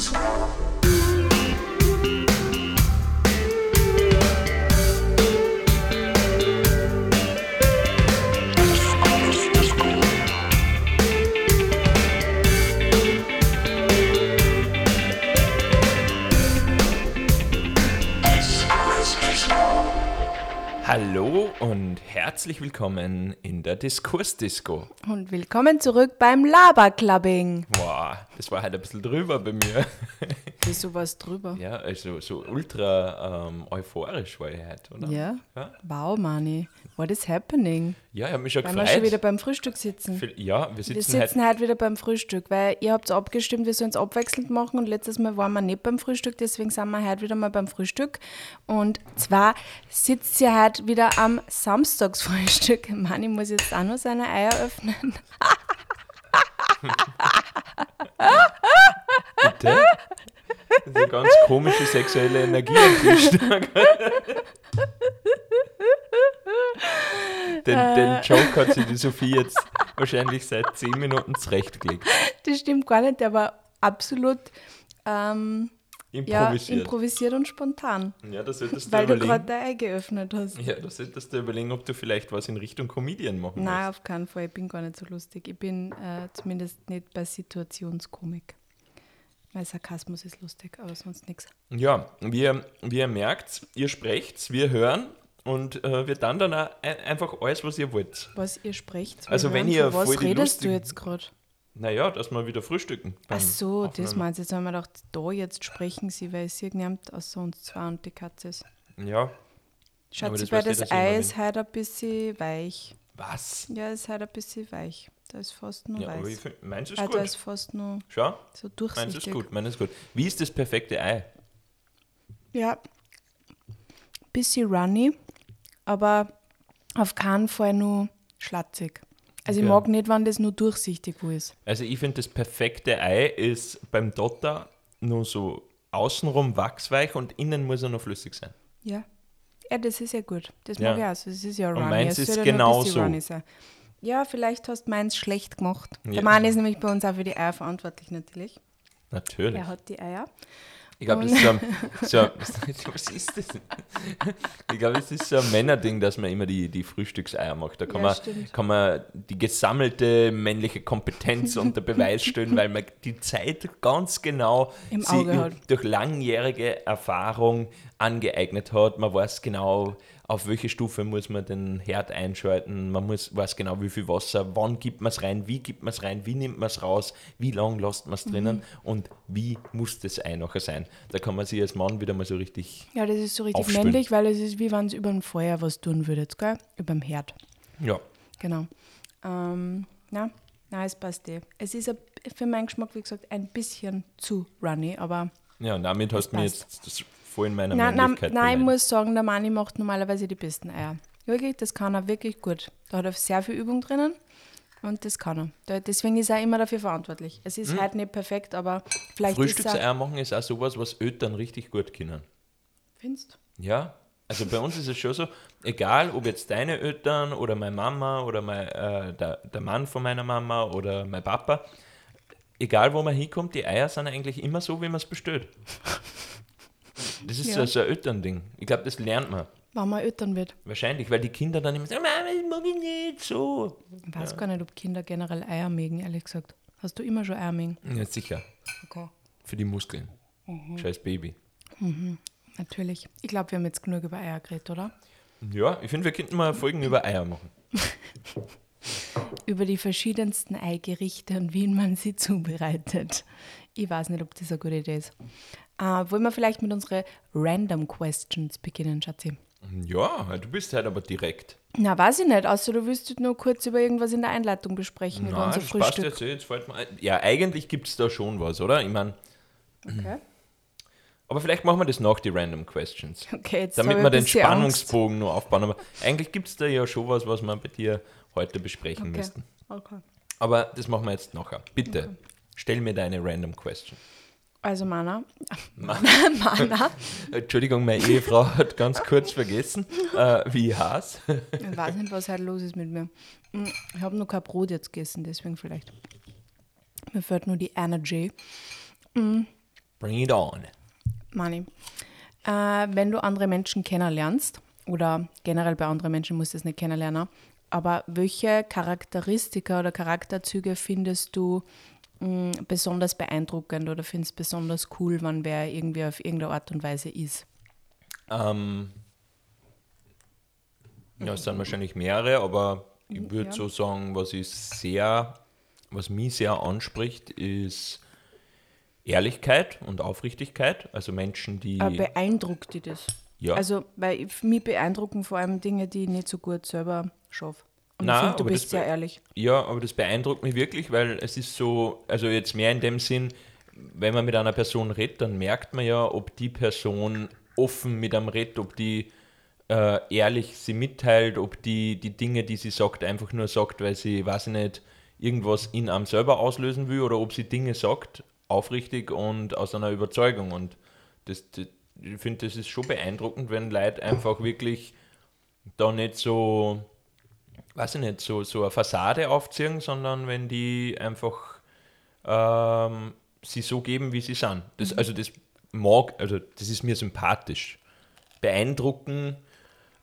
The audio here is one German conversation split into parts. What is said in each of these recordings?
Música herzlich willkommen in der Diskursdisco. Und willkommen zurück beim Laberclubbing. Boah, das war halt ein bisschen drüber bei mir. Wieso was drüber? Ja, also so ultra ähm, euphorisch war ich heute, oder? Ja? Ja, Wow, Mani. What is happening? ja ich habe mich schon Weil wir gefreut. schon wieder beim Frühstück sitzen. Ja, wir Wir sitzen, sitzen halt. heute wieder beim Frühstück, weil ihr habt abgestimmt, wir sollen es abwechselnd machen und letztes Mal waren wir nicht beim Frühstück, deswegen sind wir heute wieder mal beim Frühstück. Und zwar sitzt ihr heute wieder am Samstagsfrühstück. Mani muss jetzt auch noch seine Eier öffnen. Bitte? Eine ganz komische sexuelle Energie am Tisch. den, Äh. den Joke hat sich die Sophie jetzt wahrscheinlich seit 10 Minuten zurechtgelegt. Das stimmt gar nicht, der war absolut ähm, ja, Improvisiert. improvisiert und spontan. Ja, das solltest du Weil du überlegen. gerade dein Ei geöffnet hast. Ja, da solltest du überlegen, ob du vielleicht was in Richtung Comedian machen Nein, willst. auf keinen Fall. Ich bin gar nicht so lustig. Ich bin äh, zumindest nicht bei Situationskomik. Weil Sarkasmus ist lustig, aber sonst nichts. Ja, wie ihr, merkt, ihr sprecht, wir hören und äh, wir dann dann einfach alles, was ihr wollt. Was ihr sprecht. Also wenn hören, ihr von was redest du lustigen- jetzt gerade? Naja, dass wir wieder frühstücken. Ach so, das Aufnehmen. meinst du. Jetzt haben wir gedacht, da jetzt sprechen sie, weil sie niemand außer uns zwei und die Katze ist. Ja, das weil weißt du, das dass ich Ei immer ist heute ein bisschen weich. was? Ja, ist heute ein bisschen weich. Da ist fast nur Ja, aber ich weiß. find, meins ist Ah, da ist gut. fast nur Schau, so meins durchsichtig. ist gut, meins ist gut. Wie ist das perfekte Ei? Ja, bisschen runny, aber auf keinen Fall nur schlatzig. Also ich Okay. mag nicht, wenn das nur durchsichtig wo ist. Also ich finde, das perfekte Ei ist beim Dotter nur so außenrum wachsweich und innen muss er noch flüssig sein. Ja. Ja, das ist ja gut. Das Ja. mag ich auch. so. Das ist ja runny. meins Es ist genauso. Ja, vielleicht hast du meins schlecht gemacht. Ja. Der Mann ist nämlich bei uns auch für die Eier verantwortlich natürlich. Natürlich. Er hat die Eier. Ich glaube, das ist so ein, so ein, was ist das? Ich glaube, es ist so ein Männerding, dass man immer die, die Frühstückseier macht. Da kann, Ja, man, stimmt. kann man die gesammelte männliche Kompetenz unter Beweis stellen, weil man die Zeit ganz genau Im sie Auge hat. durch langjährige Erfahrung angeeignet hat. Man weiß genau, auf welche Stufe muss man den Herd einschalten. Man muss, weiß genau, wie viel Wasser, wann gibt man es rein, wie gibt man es rein, wie nimmt man es raus, wie lange lässt man es drinnen Mhm. und wie muss das Ei nachher sein. Da kann man sich als Mann wieder mal so richtig, Ja, das ist so richtig Aufspülen. männlich, weil es ist wie wenn es über ein Feuer was tun würdet, gell? Über dem Herd. ja, Genau. Ähm, na, na, es passt eh. Es ist für meinen Geschmack, wie gesagt, ein bisschen zu runny, aber ja, und damit hast du mir jetzt das voll in meiner nein, nein, Männlichkeit nein, ich beleidigt. muss sagen, der Manni macht normalerweise die besten Eier. Wirklich, das kann er wirklich gut. Da hat er sehr viel Übung drinnen und das kann er. Deswegen ist er immer dafür verantwortlich. Es Hm. ist halt nicht perfekt, aber vielleicht ist er... Frühstückseier machen ist auch sowas, was Eltern richtig gut können. Findest Ja, also bei uns ist es schon so, egal ob jetzt deine Eltern oder meine Mama oder mein, äh, der, der Mann von meiner Mama oder mein Papa, egal wo man hinkommt, die Eier sind eigentlich immer so, wie man es bestellt. Das ist Ja. so, ein Elternding. Ich glaube, das lernt man. wenn man Eltern wird. Wahrscheinlich, weil die Kinder dann immer sagen, Mama, das mag ich nicht so. Ich weiß gar nicht, ob Kinder generell Eier mögen, ehrlich gesagt. Hast du immer schon Eier mögen? Ja, sicher. Okay. Für die Muskeln. Mhm. Scheiß Baby. Natürlich. Ich glaube, wir haben jetzt genug über Eier geredet, oder? Ja, ich finde, wir könnten mal Folgen über Eier machen. über die verschiedensten Eigerichte und wie man sie zubereitet. Ich weiß nicht, ob das eine gute Idee ist. Äh, wollen wir vielleicht mit unseren Random Questions beginnen, Schatzi? Ja, du bist halt aber direkt. Na, weiß ich nicht, außer du willst nur kurz über irgendwas in der Einleitung besprechen, über Nein, unser das passt Frühstück. jetzt, eh, jetzt fällt mir ein. Ja, eigentlich gibt es da schon was, oder? Ich meine, Okay. aber vielleicht machen wir das nach, die Random Questions. okay, jetzt Damit wir den Spannungsbogen nur aufbauen. Aber eigentlich gibt es da ja schon was, was wir bei dir heute besprechen Angst. müssten. Okay. okay. Aber das machen wir jetzt nachher. Bitte, stell mir deine Random Question. Also Mana, Ma- Mana, Entschuldigung, meine Ehefrau hat ganz kurz vergessen, äh, wie ich heiß. ich weiß nicht, was heute los ist mit mir. Mm, Ich habe noch kein Brot jetzt gegessen, deswegen vielleicht. Mir fehlt nur die Energy. Mm. Bring it on. Mani. Äh, wenn du andere Menschen kennenlernst, oder generell bei anderen Menschen musst du es nicht kennenlernen, aber welche Charakteristika oder Charakterzüge findest du mh, besonders beeindruckend oder findest besonders cool, wenn wer irgendwie auf irgendeine Art und Weise ist? Ähm, ja, es sind wahrscheinlich mehrere, aber ich würde Ja. so sagen, was ich sehr, was mich sehr anspricht, ist Ehrlichkeit und Aufrichtigkeit. Also Menschen, die Äh, beeindruckt dich das? ja, Also, weil ich- mich beeindrucken vor allem Dinge, die ich nicht so gut selber schaffe. Und Na, ich finde, du bist sehr ehrlich. Ja, aber das beeindruckt mich wirklich, weil es ist so, also jetzt mehr in dem Sinn, wenn man mit einer Person redet, dann merkt man ja, ob die Person offen mit einem redet, ob die äh, ehrlich sie mitteilt, ob die die Dinge, die sie sagt, einfach nur sagt, weil sie, weiß ich nicht, irgendwas in einem selber auslösen will oder ob sie Dinge sagt, aufrichtig und aus einer Überzeugung. Und das, das, ich finde, das ist schon beeindruckend, wenn Leute einfach wirklich da nicht so weiß ich nicht, so, so eine Fassade aufziehen, sondern wenn die einfach ähm, sie so geben, wie sie sind. Das, Also das mag, also das ist mir sympathisch. Beeindrucken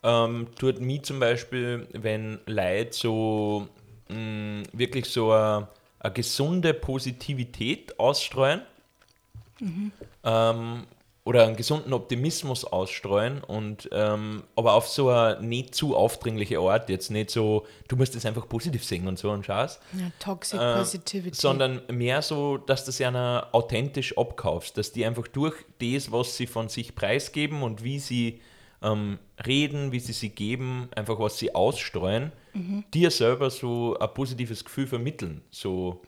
ähm, tut mich zum Beispiel, wenn Leute so mh, wirklich so eine, eine gesunde Positivität ausstreuen ähm, oder einen gesunden Optimismus ausstreuen und ähm, aber auf so eine nicht zu aufdringliche Art, jetzt nicht so, du musst es einfach positiv singen und so und Scheiß, Ja, Toxic äh, Positivity. sondern mehr so, dass du sie einer authentisch abkaufst, dass die einfach durch das, was sie von sich preisgeben und wie sie ähm, reden, wie sie sie geben, einfach was sie ausstreuen, Mhm. dir selber so ein positives Gefühl vermitteln. So.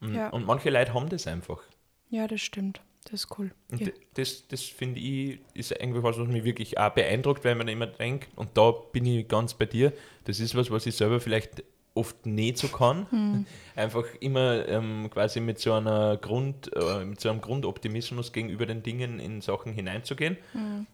Und, Ja. und manche Leute haben das einfach. ja, das stimmt. Das ist cool. Und Ja. das, das finde ich, ist irgendwie was, was mich wirklich auch beeindruckt, weil man immer denkt, und da bin ich ganz bei dir, das ist was, was ich selber vielleicht oft nicht so kann. Hm. Einfach immer ähm, quasi mit so einer Grund, äh, mit so einem Grundoptimismus gegenüber den Dingen in Sachen hineinzugehen. Hm.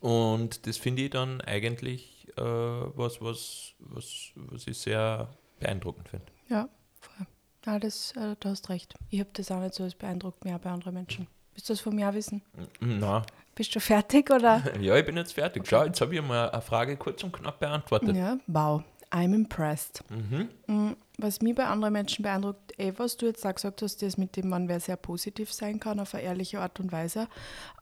Und das finde ich dann eigentlich äh, was, was, was, was ich sehr beeindruckend finde. Ja, voll. Ja, das, äh, du hast recht. Ich habe das auch nicht so, es beeindruckt mich auch bei anderen Menschen. Willst du das von mir auch wissen? Na, Bist du fertig oder? ja, ich bin jetzt fertig. Schau, jetzt habe ich mal eine Frage kurz und knapp beantwortet. ja, wow. I'm impressed. Mhm. Mm, Was mich bei anderen Menschen beeindruckt, eh, was du jetzt auch gesagt hast, das mit dem, man wer sehr positiv sein kann, auf eine ehrliche Art und Weise.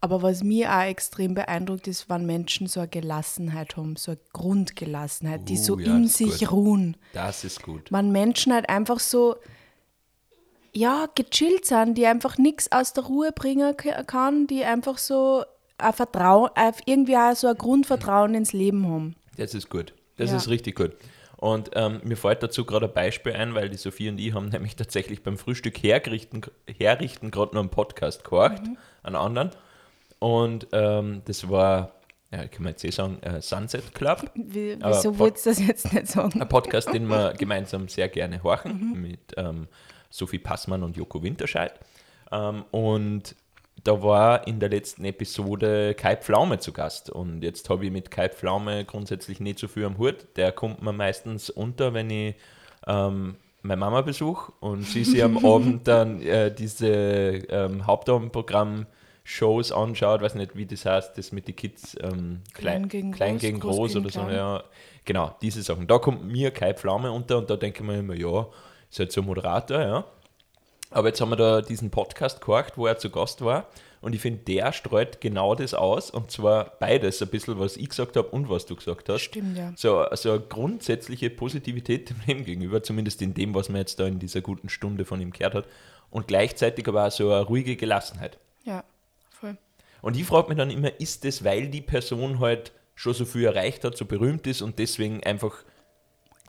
Aber was mir auch extrem beeindruckt, ist, wenn Menschen so eine Gelassenheit haben, so eine Grundgelassenheit, die Uh, so ja, in sich gut. ruhen. Das ist gut. wenn Menschen halt einfach so, ja, gechillt sind, die einfach nichts aus der Ruhe bringen kann, die einfach so ein Vertrauen, irgendwie auch so ein Grundvertrauen ins Leben haben. Das ist gut. Das Ja. ist richtig gut. Und ähm, mir fällt dazu gerade ein Beispiel ein, weil die Sophie und ich haben nämlich tatsächlich beim Frühstück hergerichten, herrichten gerade noch einen Podcast gehorcht, einen anderen. Und ähm, das war, ja, kann man jetzt eh sagen, äh, Sunset Club. Wie, wieso willst du das jetzt nicht sagen? Ein Podcast, den wir gemeinsam sehr gerne horchen, mit ähm, Sophie Passmann und Joko Winterscheid. Ähm, und da war in der letzten Episode Kai Pflaume zu Gast. Und jetzt habe ich mit Kai Pflaume grundsätzlich nicht so viel am Hut. Der kommt mir meistens unter, wenn ich ähm, meine Mama besuche und sie sich am Abend dann äh, diese ähm, Hauptabendprogramm-Shows anschaut. weiß nicht, wie das heißt, das mit den Kids ähm, Klein klein, gegen klein groß, gegen groß groß, gegen oder so. klein. Ja, genau, diese Sachen. Da kommt mir Kai Pflaume unter und da denke ich mir immer, ja, halt so ein Moderator, ja. Aber jetzt haben wir da diesen Podcast gehört, wo er zu Gast war. Und ich finde, der streut genau das aus. Und zwar beides, ein bisschen, was ich gesagt habe und was du gesagt hast. Stimmt, ja. So, so eine grundsätzliche Positivität dem Leben gegenüber, zumindest in dem, was man jetzt da in dieser guten Stunde von ihm gehört hat. Und gleichzeitig aber auch so eine ruhige Gelassenheit. Ja, voll. Und ich frage mich dann immer, ist das, weil die Person halt schon so viel erreicht hat, so berühmt ist und deswegen einfach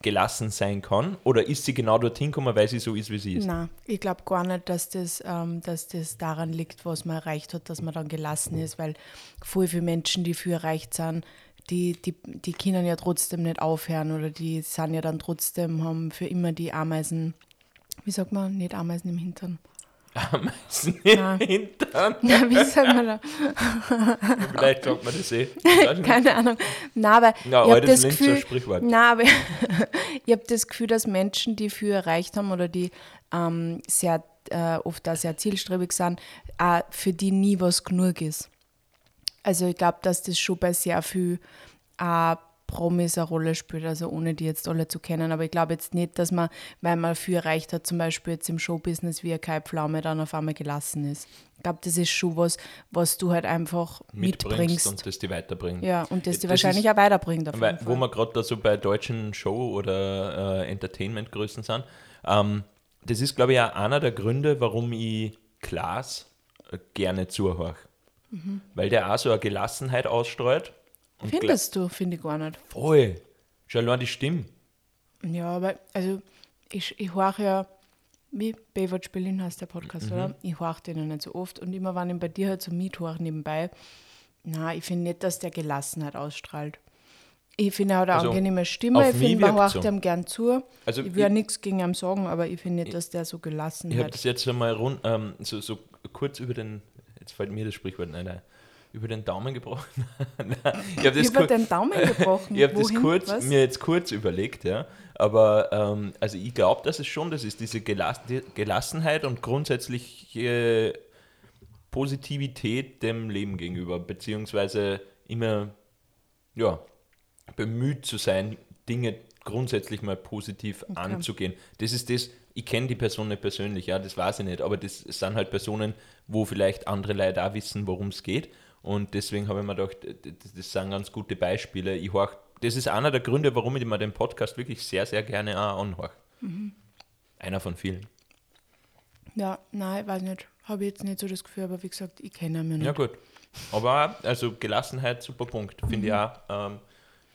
gelassen sein kann? Oder ist sie genau dorthin gekommen, weil sie so ist, wie sie ist? Nein, ich glaube gar nicht, dass das, ähm, dass das daran liegt, was man erreicht hat, dass man dann gelassen ist, weil voll viele Menschen, die viel erreicht sind, die, die, die können ja trotzdem nicht aufhören oder die sind ja dann trotzdem, haben für immer die Ameisen, wie sagt man, nicht Ameisen im Hintern. Ameisen im Hintern. Ja, wie sagt man da? Vielleicht sagt man das eh. Keine Ahnung. Nein, aber Ja, ich habe das Gefühl, Sprichwort. Nein, aber ich habe das Gefühl, dass Menschen, die viel erreicht haben oder die ähm, sehr äh, oft da sehr zielstrebig sind, auch für die nie was genug ist. Also ich glaube, dass das schon bei sehr viel äh, Promis eine Rolle spielt, also ohne die jetzt alle zu kennen. Aber ich glaube jetzt nicht, dass man, weil man viel erreicht hat, zum Beispiel jetzt im Showbusiness wie ein Kai Pflaume, dann auf einmal gelassen ist. Ich glaube, das ist schon was, was du halt einfach mitbringst. und das die weiterbringt. ja, und das die Das wahrscheinlich ist- auch weiterbringt. Auf Weil, wo wir gerade da so bei deutschen Show- oder äh, Entertainment-Größen sind, ähm, das ist, glaube ich, auch einer der Gründe, warum ich Klaas äh, gerne zuhöre. Mhm. Weil der auch so eine Gelassenheit ausstreut. Und Findest du, finde ich gar nicht. Voll. Schon allein die Stimme. Ja, aber also ich, ich höre ja, wie Baywatch Berlin heißt der Podcast, oder? Ich höre den ja nicht so oft und immer wenn ich bei dir halt so mithöre nebenbei, na, ich finde nicht, dass der Gelassenheit ausstrahlt. Ich finde, er hat eine Also, angenehme Stimme, ich finde, man hört so. ihm gern zu. Also ich will ja ich- nichts gegen ihn sagen, aber ich finde nicht, dass der so gelassen Ich habe das jetzt schon mal rund, ähm, so, so kurz über den, jetzt fällt mir das Sprichwort nicht ein, über den Daumen gebrochen. Nein, ich habe das, Über den Daumen gebrochen. ich hab das kurz, Was? mir jetzt kurz überlegt, ja. Aber ähm, also ich glaube, dass es schon das ist, diese Gelass Gelassenheit und grundsätzliche Positivität dem Leben gegenüber, beziehungsweise immer ja, bemüht zu sein, Dinge grundsätzlich mal positiv anzugehen. Das ist das, ich kenne die Person nicht persönlich, ja, das weiß ich nicht, aber das sind halt Personen, wo vielleicht andere Leute auch wissen, worum es geht. Und deswegen habe ich mir gedacht, das, das sind ganz gute Beispiele. Ich horch, das ist einer der Gründe, warum ich mir den Podcast wirklich sehr, sehr gerne auch anhöre. Einer von vielen. Ja, nein, ich weiß nicht. Habe ich jetzt nicht so das Gefühl, aber wie gesagt, ich kenne ihn ja nicht. Ja, gut. Aber also Gelassenheit, super Punkt. Finde ich auch ähm,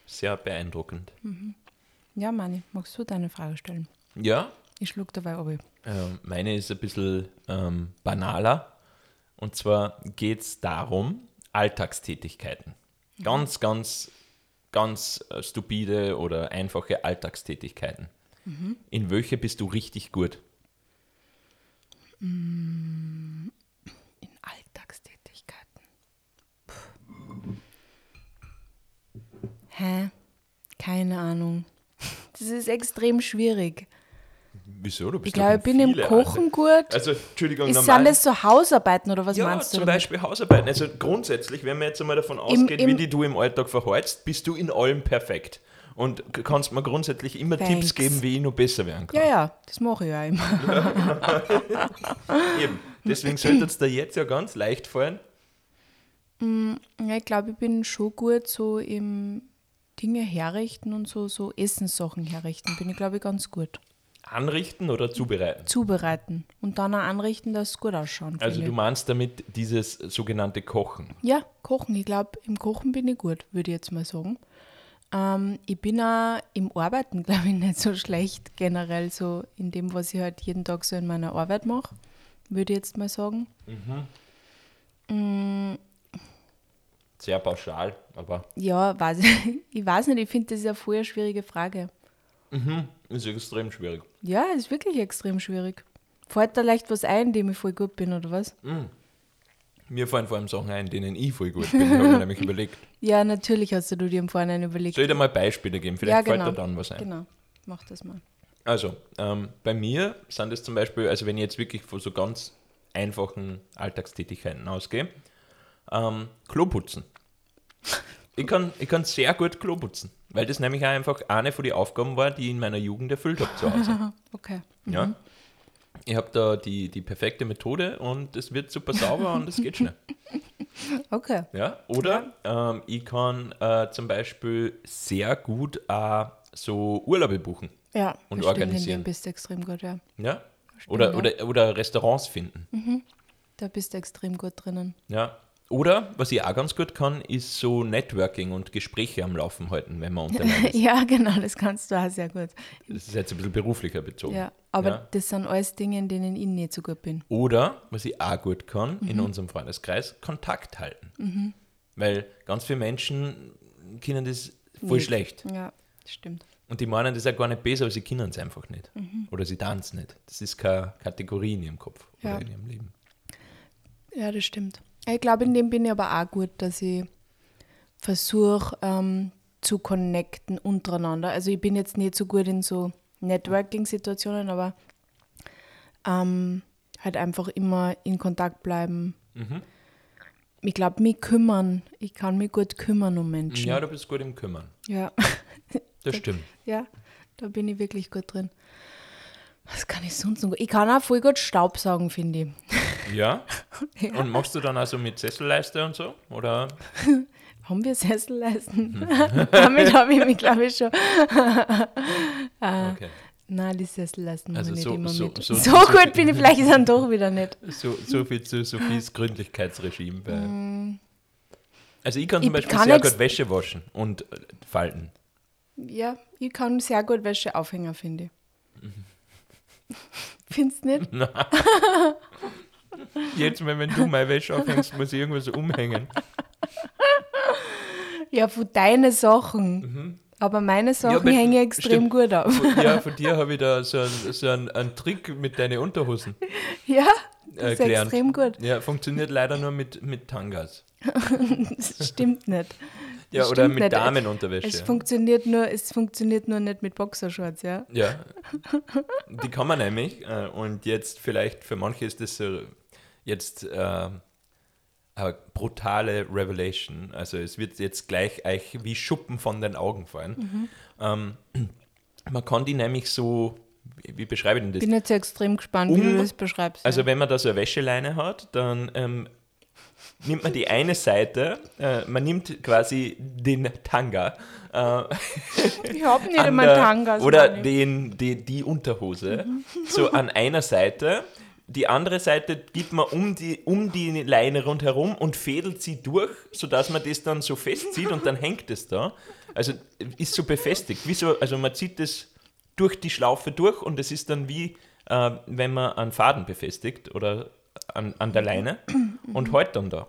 sehr beeindruckend. Ja, Mani, magst du deine Frage stellen? Ja, Ich schlug dabei ab. Äh, meine ist ein bisschen ähm, banaler. Und zwar geht es darum, Alltagstätigkeiten. Ganz, ganz, ganz äh, stupide oder einfache Alltagstätigkeiten. In welche bist du richtig gut? In Alltagstätigkeiten. Puh. Hä? Keine Ahnung. Das ist extrem schwierig. Wieso? Du bist Ich glaube, ich bin im Kochen gut. Alltag- Also, Entschuldigung, Ist, normal. sind das so Hausarbeiten oder was ja, meinst du? zum damit? Beispiel Hausarbeiten. Also grundsätzlich, wenn man jetzt einmal davon ausgeht, im- wie die du im Alltag verhältst, bist du in allem perfekt. Und kannst mir grundsätzlich immer Thanks. Tipps geben, wie ich noch besser werden kann. Ja, ja, das mache ich ja immer. Eben. Deswegen sollte es dir jetzt ja ganz leicht fallen. Ja, ich glaube, ich bin schon gut so im Dinge herrichten und so, so Essenssachen herrichten. Bin ich, glaube ich, ganz gut. Anrichten oder zubereiten. Zubereiten und dann auch anrichten, dass es gut ausschaut. Also du meinst damit dieses sogenannte Kochen. Ja, kochen. Ich glaube, im Kochen bin ich gut, würde ich jetzt mal sagen. Ähm, ich bin auch im Arbeiten, glaube ich, nicht so schlecht generell, so in dem, was ich halt jeden Tag so in meiner Arbeit mache, würde ich jetzt mal sagen. Sehr pauschal, aber Ja, weiß ich, ich weiß nicht, ich finde das ja eine schwierige Frage. Ist extrem schwierig. Ja, ist wirklich extrem schwierig. Fällt da leicht was ein, dem ich voll gut bin, oder was? Mir fallen vor allem Sachen ein, denen ich voll gut bin. habe ich mir nämlich überlegt. Ja, natürlich hast du dir im Vorhinein überlegt. Soll ich dir mal Beispiele geben? Vielleicht ja, genau. fällt dir dann was ein. Genau, mach das mal. Also, ähm, bei mir sind es zum Beispiel, also wenn ich jetzt wirklich von so ganz einfachen Alltagstätigkeiten ausgehe, ähm, Klo putzen. Ich kann, ich kann sehr gut Klo putzen, weil das nämlich auch einfach eine von den Aufgaben war, die ich in meiner Jugend erfüllt habe zu Hause. Okay. Ja? Ich habe da die, die perfekte Methode und es wird super sauber und es geht schnell. Okay. Ja? Oder Ähm, ich kann äh, zum Beispiel sehr gut äh, so Urlaube buchen. Ja, Und das stimmt, organisieren. Dem bist du extrem gut, ja. Ja? Oder, ja. oder, oder Restaurants finden. Da bist du extrem gut drinnen. Ja. Oder, was ich auch ganz gut kann, ist so Networking und Gespräche am Laufen halten, wenn man unterwegs ist. Ja, genau, das kannst du auch sehr gut. Das ist jetzt ein bisschen beruflicher bezogen. Ja, aber Ja. das sind alles Dinge, in denen ich nicht so gut bin. Oder, was ich auch gut kann, in Mhm. unserem Freundeskreis, Kontakt halten. Weil ganz viele Menschen können das voll Nicht. schlecht. Ja, das stimmt. Und die meinen das auch gar nicht besser, aber sie können es einfach nicht. Mhm. Oder sie tanzen nicht. Das ist keine Kategorie in ihrem Kopf Ja. oder in ihrem Leben. Ja, das stimmt. Ich glaube, in dem bin ich aber auch gut, dass ich versuche ähm, zu connecten untereinander. Also ich bin jetzt nicht so gut in so Networking-Situationen, aber ähm, halt einfach immer in Kontakt bleiben. Mhm. Ich glaube, mich kümmern. Ich kann mich gut kümmern um Menschen. Ja, du bist gut im Kümmern. ja. Das stimmt. Ja, da bin ich wirklich gut drin. Was kann ich sonst noch? Ich kann auch voll gut Staubsaugen, finde ich. Ja? Ja. Und machst du dann also mit Sesselleiste und so? Oder? Haben wir Sesselleisten? Damit habe ich mich, glaube ich, schon. Okay. Nein, die Sesselleisten Also nicht so- immer so- mit. so- So, gut bin ich vielleicht dann doch wieder nicht. So, so viel zu Sophies Gründlichkeitsregime. Bei Also ich kann zum Mm. Ich Beispiel kann sehr gut Wäsche waschen und äh, falten. Ja, ich kann sehr gut Wäsche aufhängen, finde ich. Mhm. Findest du nicht? Jetzt mal, wenn du meine Wäsche aufhängst, muss ich irgendwas umhängen. Ja, von deinen Sachen. Aber meine Sachen aber hängen extrem stimmt. gut auf. Von, ja, von dir habe ich da so einen, so einen, einen Trick mit deinen Unterhosen Ja, äh, das ist gelernt. extrem gut. Ja, funktioniert leider nur mit, mit Tangas. Das stimmt nicht. Ja, oder mit nicht. Damenunterwäsche. Es funktioniert nur, es funktioniert nur nicht mit Boxershorts, ja. Ja, die kann man nämlich. Äh, und jetzt vielleicht für manche ist das so jetzt äh, eine brutale Revelation. Also es wird jetzt gleich euch wie Schuppen von den Augen fallen. Ähm, man kann die nämlich so, wie, wie beschreibe ich denn das? Bin jetzt extrem gespannt, wie Um- du das beschreibst. Also ja. wenn man da so eine Wäscheleine hat, dann ähm, nimmt man die eine Seite, äh, man nimmt quasi den Tanga äh, ich habe nicht der- Tangas. oder den, die, die Unterhose so an einer Seite. Die andere Seite gibt man um die, um die Leine rundherum und fädelt sie durch, sodass man das dann so festzieht und dann hängt es da. Also ist so befestigt. Wie so, also man zieht das durch die Schlaufe durch und es ist dann wie, äh, wenn man einen Faden befestigt oder an, an der Leine und hält dann da.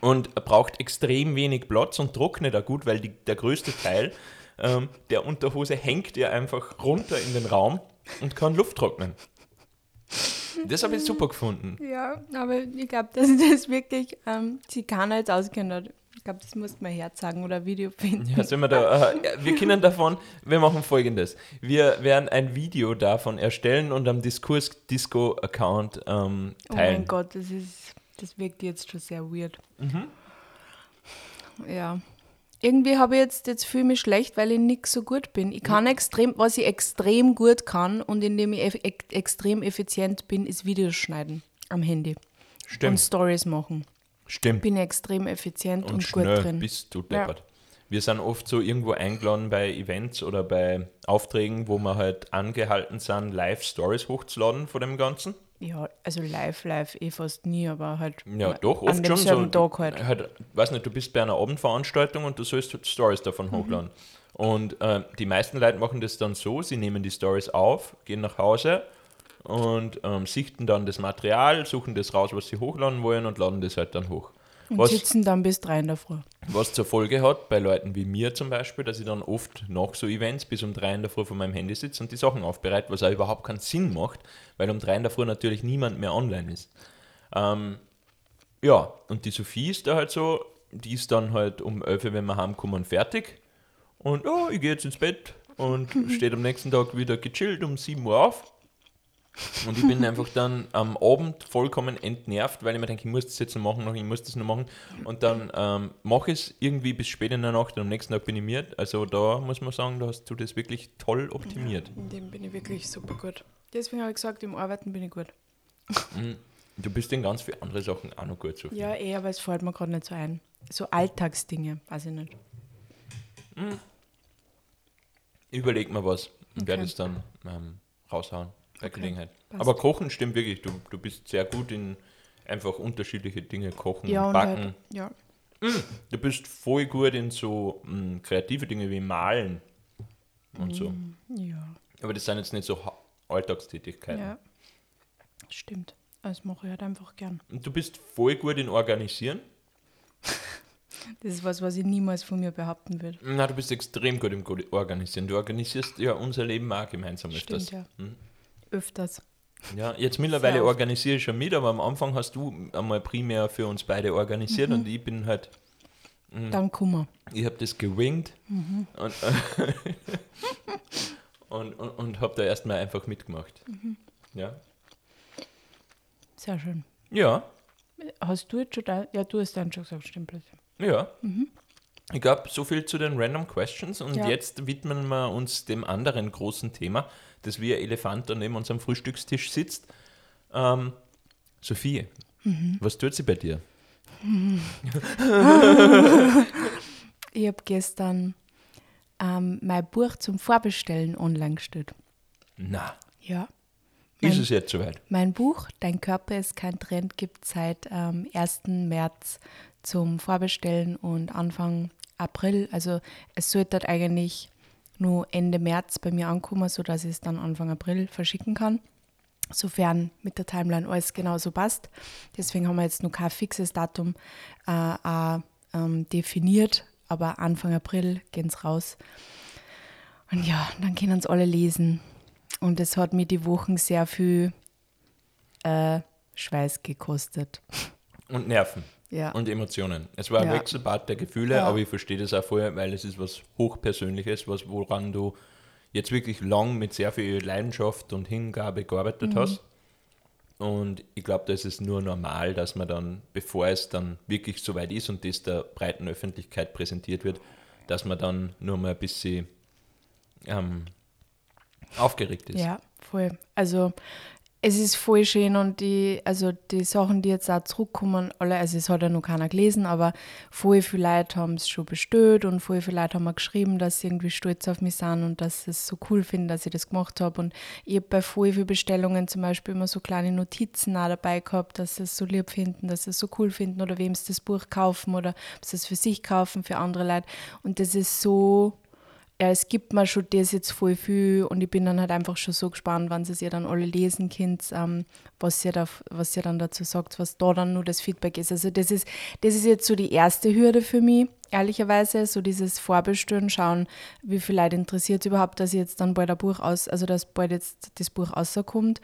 Und braucht extrem wenig Platz und trocknet auch gut, weil die, der größte Teil ähm, der Unterhose hängt ja einfach runter in den Raum und kann Luft trocknen. Das habe ich super gefunden. Ja, aber ich glaube, dass das wirklich ähm, sie keiner jetzt auskennt hat. Ich glaube, das muss man Herz sagen oder Video finden. Ja, sind wir da, äh, wir können davon, wir machen folgendes. Wir werden ein Video davon erstellen und am Diskurs-Disco-Account ähm, Oh teilen. mein Gott, das ist, das wirkt jetzt schon sehr weird. Mhm. Ja. Irgendwie habe ich jetzt, jetzt fühle ich mich schlecht, weil ich nicht so gut bin. Ich kann extrem, was ich extrem gut kann und indem ich eff, ex, extrem effizient bin, ist Videos schneiden am Handy und Stimmt, Stories machen. stimmt. Bin extrem effizient und, und gut drin. bist du deppert. Wir sind oft so irgendwo eingeladen bei Events oder bei Aufträgen, wo wir halt angehalten sind, Live-Stories hochzuladen von dem Ganzen. Ja, also live, live eh fast nie, aber halt Ja, doch, an oft schon so. Tag halt. halt. Weiß nicht, du bist bei einer Abendveranstaltung und du sollst halt Stories davon Mhm. hochladen. Und äh, die meisten Leute machen das dann so, sie nehmen die Stories auf, gehen nach Hause und ähm, sichten dann das Material, suchen das raus, was sie hochladen wollen und laden das halt dann hoch. Und Was, sitzen dann bis drei in der Früh. Was zur Folge hat, bei Leuten wie mir zum Beispiel, dass ich dann oft nach so Events bis um drei in der Früh vor meinem Handy sitze und die Sachen aufbereite, was auch überhaupt keinen Sinn macht, weil um drei in der Früh natürlich niemand mehr online ist. Ähm, ja, und die Sophie ist da halt so, die ist dann halt um 11 Uhr, wenn wir heimkommen, fertig. Und oh, ich gehe jetzt ins Bett und steht am nächsten Tag wieder gechillt um 7 Uhr auf. Und ich bin einfach dann am Abend vollkommen entnervt, weil ich mir denke, ich muss das jetzt noch machen, noch, ich muss das noch machen. Und dann ähm, mache ich es irgendwie bis spät in der Nacht und am nächsten Tag bin ich miert. Also da muss man sagen, da hast du das wirklich toll optimiert. In dem bin ich wirklich super gut. Deswegen habe ich gesagt, im Arbeiten bin ich gut. Du bist in ganz viele andere Sachen auch noch gut, Sophie. Ja, eh, aber es fällt mir gerade nicht so ein. So Alltagsdinge, weiß ich nicht. Ich überleg mir was und werde Okay. es dann ähm, raushauen Okay, Gelegenheit. passt. Aber Kochen stimmt wirklich. Du, du bist sehr gut in einfach unterschiedliche Dinge kochen Ja, backen. halt, ja. Du bist voll gut in so mh, kreative Dinge wie Malen und so. Ja, Aber das sind jetzt nicht so Alltagstätigkeiten. ja. Stimmt. Das mache ich halt einfach gern. Und du bist voll gut in Organisieren. Das ist was, was ich niemals von mir behaupten würde. Na, du bist extrem gut im Organisieren. Du organisierst ja unser Leben auch gemeinsam. Stimmt, ja. Hm. Öfters. Ja, jetzt mittlerweile organisiere ich schon mit, aber am Anfang hast du einmal primär für uns beide organisiert Mhm. und ich bin halt, Dann Kummer. ich habe das gewingt Mhm. und, und, und, und habe da erstmal einfach mitgemacht. Mhm. Ja. Sehr schön. Ja, Hast du jetzt schon da? Ja, du hast dann schon gesagt, stimmt ja. Ich glaube, so viel zu den Random Questions und Ja. jetzt widmen wir uns dem anderen großen Thema, das wie ein Elefant neben unserem Frühstückstisch sitzt. Ähm, Sophie, was tut sie bei dir? Ich habe gestern ähm, mein Buch zum Vorbestellen online gestellt. Na, Ja. ist Mein- es jetzt soweit? Mein Buch Dein Körper ist kein Trend gibt seit ähm, 1. März zum Vorbestellen und Anfang April. Also es sollte dort eigentlich nur Ende März bei mir ankommen, sodass ich es dann Anfang April verschicken kann. Sofern mit der Timeline alles genauso passt. Deswegen haben wir jetzt noch kein fixes Datum äh, ähm, definiert, aber Anfang April gehen es raus. Und ja, dann können es alle lesen. Und es hat mir die Wochen sehr viel äh, Schweiß gekostet. Und Nerven Ja. und Emotionen. Es war ein Ja. Wechselbad der Gefühle, Ja. aber ich verstehe das auch vorher, weil es ist was Hochpersönliches, was woran du jetzt wirklich lang mit sehr viel Leidenschaft und Hingabe gearbeitet Mhm. hast. Und ich glaube, da ist es nur normal, dass man dann, bevor es dann wirklich soweit ist und das der breiten Öffentlichkeit präsentiert wird, dass man dann nur mal ein bisschen ähm, aufgeregt ist. Ja, voll. Also es ist voll schön und die, also die Sachen, die jetzt auch zurückkommen, alle, also es hat ja noch keiner gelesen, aber voll viele Leute haben es schon bestellt und voll viele Leute haben mir geschrieben, dass sie irgendwie stolz auf mich sind und dass sie es so cool finden, dass ich das gemacht habe. Und ich habe bei voll vielen Bestellungen zum Beispiel immer so kleine Notizen auch dabei gehabt, dass sie es so lieb finden, dass sie es so cool finden oder wem sie das Buch kaufen oder ob sie es für sich kaufen, für andere Leute. Und das ist so ja, es gibt mir schon das jetzt voll viel und ich bin dann halt einfach schon so gespannt, wenn sie es ja dann alle lesen könnt, ähm, was ihr da, was ihr dann dazu sagt, was da dann nur das Feedback ist. Also das ist, das ist jetzt so die erste Hürde für mich, ehrlicherweise, so dieses Vorbestellen, schauen, wie viel Leute interessiert es überhaupt, dass jetzt dann bald ein Buch aus, also dass bald jetzt das Buch rauskommt.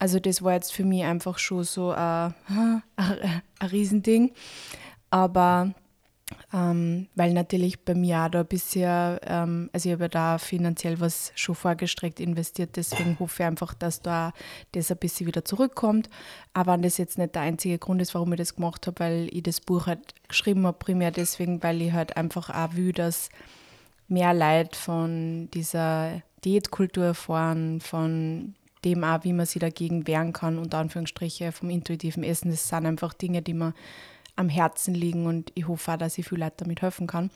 Also das war jetzt für mich einfach schon so ein, ein, ein Riesending. Aber ähm, weil natürlich bei mir auch da bisher, ähm, also ich habe ja da finanziell was schon vorgestreckt investiert, deswegen hoffe ich einfach, dass da das ein bisschen wieder zurückkommt. Aber wenn das jetzt nicht der einzige Grund ist, warum ich das gemacht habe, weil ich das Buch halt geschrieben habe, primär deswegen, weil ich halt einfach auch will, dass mehr Leute von dieser Diätkultur erfahren, von dem auch, wie man sich dagegen wehren kann, unter Anführungsstriche vom intuitiven Essen. Das sind einfach Dinge, die mir am Herzen liegen und ich hoffe auch, dass ich viel Leute damit helfen kann.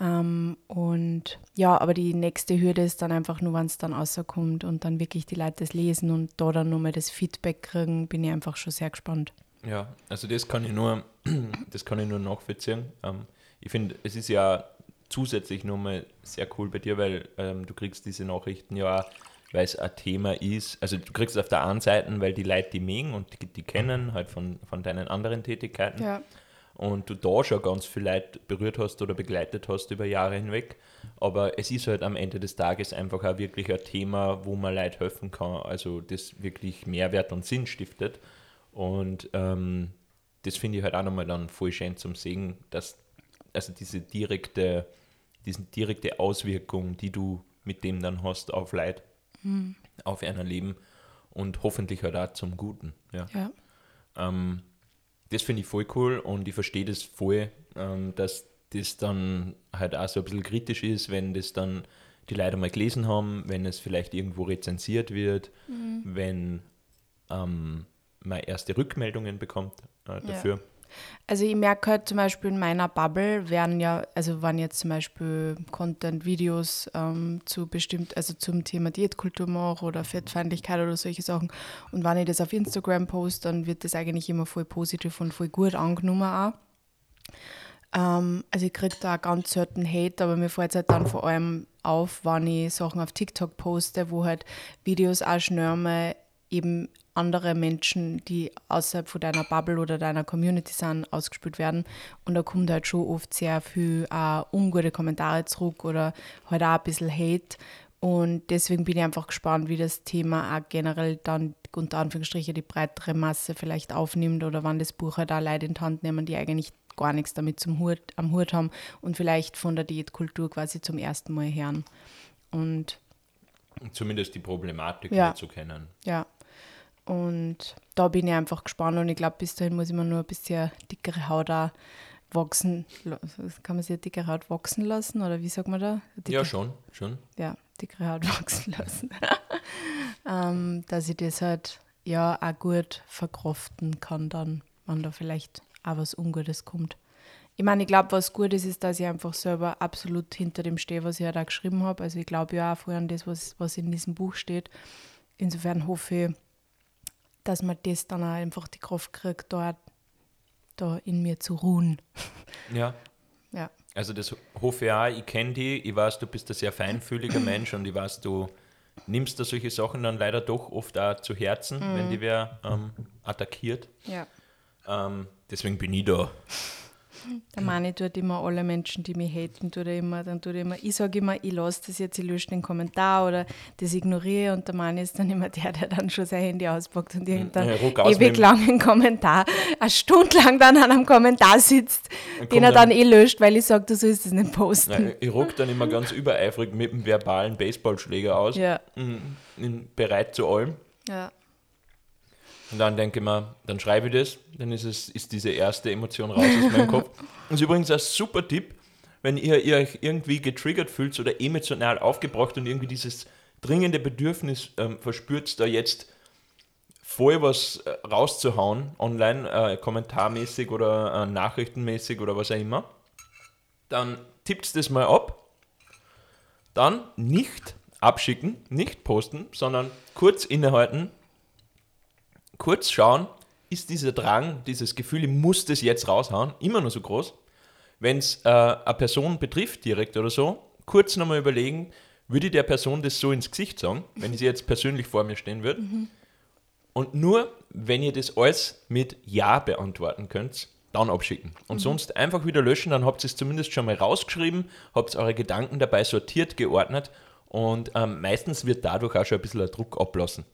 Ähm, und ja, aber die nächste Hürde ist dann einfach nur, wenn es dann rauskommt und dann wirklich die Leute das lesen und da dann nochmal das Feedback kriegen, bin ich einfach schon sehr gespannt. Ja, also das kann ich nur, das kann ich nur nachvollziehen. Ähm, ich finde, es ist ja zusätzlich nochmal sehr cool bei dir, weil ähm, du kriegst diese Nachrichten ja auch, weil es ein Thema ist. Also du kriegst es auf der einen Seite, weil die Leute die mögen und die, die kennen halt von, von deinen anderen Tätigkeiten. Ja. und du da schon ganz viel Leute berührt hast oder begleitet hast über Jahre hinweg. Aber es ist halt am Ende des Tages einfach auch wirklich ein Thema, wo man Leute helfen kann, also das wirklich Mehrwert und Sinn stiftet. Und ähm, das finde ich halt auch nochmal dann voll schön zum Sehen, dass also diese direkte, diese direkte Auswirkung, die du mit dem dann hast auf Leute, auf einer Leben und hoffentlich halt auch zum Guten. Ja. Ja. Ähm, das finde ich voll cool und ich verstehe das voll, ähm, dass das dann halt auch so ein bisschen kritisch ist, wenn das dann die Leute mal gelesen haben, wenn es vielleicht irgendwo rezensiert wird, wenn ähm, man erste Rückmeldungen bekommt äh, dafür. Also ich merke halt zum Beispiel in meiner Bubble werden ja, also wenn jetzt zum Beispiel Content-Videos ähm, zu bestimmt, also zum Thema Diätkultur mache oder Fettfeindlichkeit oder solche Sachen und wenn ich das auf Instagram poste, dann wird das eigentlich immer voll positiv und voll gut angenommen auch. Ähm, also ich kriege da auch ganz selten Hate, aber mir fällt es halt dann vor allem auf, wenn ich Sachen auf TikTok poste, wo halt Videos auch schnell eben andere Menschen, die außerhalb von deiner Bubble oder deiner Community sind, ausgespielt werden. Und da kommt halt schon oft sehr viel auch ungute Kommentare zurück oder halt auch ein bisschen Hate. Und deswegen bin ich einfach gespannt, wie das Thema auch generell dann unter Anführungsstrichen die breitere Masse vielleicht aufnimmt oder wann das Buch halt auch Leute in die Hand nehmen, die eigentlich gar nichts damit zum Hut, am Hut haben und vielleicht von der Diätkultur quasi zum ersten Mal hören. Und Zumindest die Problematik Ja. zu kennen. ja, Und da bin ich einfach gespannt und ich glaube, bis dahin muss ich mir nur ein bisschen dickere Haut auch wachsen. Kann man sich eine dickere Haut wachsen lassen oder wie sagt man da? Dicke, Ja, schon, schon. ja, dickere Haut wachsen lassen. ähm, dass ich das halt ja auch gut verkraften kann dann, wenn da vielleicht auch was Ungutes kommt. Ich meine, ich glaube, was gut ist, ist, dass ich einfach selber absolut hinter dem stehe, was ich halt auch geschrieben habe. Also ich glaube ja auch voll an das, was, was in diesem Buch steht. Insofern hoffe ich, dass man das dann auch einfach die Kraft kriegt, da, da in mir zu ruhen. Ja. Ja. Also das hoffe ich auch, ich kenne dich, ich weiß, du bist ein sehr feinfühliger Mensch und ich weiß, du nimmst da solche Sachen dann leider doch oft auch zu Herzen, wenn die wer ähm, attackiert. Ja. Ähm, deswegen bin ich da. Der Mani tut immer alle Menschen, die mich haten, tut er immer, dann tut er immer, ich sage immer, ich lasse das jetzt, ich lösche den Kommentar oder das ignoriere und der Mani ist dann immer der, der dann schon sein Handy auspackt und irgendeinen Ja, ewig langen Kommentar, eine Stunde lang dann an einem Kommentar sitzt, den er dann dann- eh löscht, weil ich sage, du sollst es nicht posten. Nein, ich ruck dann immer ganz übereifrig mit dem verbalen Baseballschläger aus, Ja, in- bereit zu allem. ja, Und dann denke ich mir, dann schreibe ich das, dann ist, es, ist diese erste Emotion raus aus meinem Kopf. Das ist übrigens ein super Tipp, wenn ihr, ihr euch irgendwie getriggert fühlt oder emotional aufgebracht und irgendwie dieses dringende Bedürfnis ähm, verspürt, da jetzt voll was äh, rauszuhauen, online, äh, kommentarmäßig oder äh, nachrichtenmäßig oder was auch immer, dann tippt das mal ab. Dann nicht abschicken, nicht posten, sondern kurz innehalten, kurz schauen, ist dieser Drang, dieses Gefühl, ich muss das jetzt raushauen, immer noch so groß. Wenn es äh, eine Person betrifft direkt oder so, kurz nochmal überlegen, würde ich der Person das so ins Gesicht sagen, wenn sie jetzt persönlich vor mir stehen würde. Und nur, wenn ihr das alles mit Ja beantworten könnt, dann abschicken. Und sonst einfach wieder löschen, dann habt ihr es zumindest schon mal rausgeschrieben, habt eure Gedanken dabei sortiert, geordnet und ähm, meistens wird dadurch auch schon ein bisschen der Druck ablassen.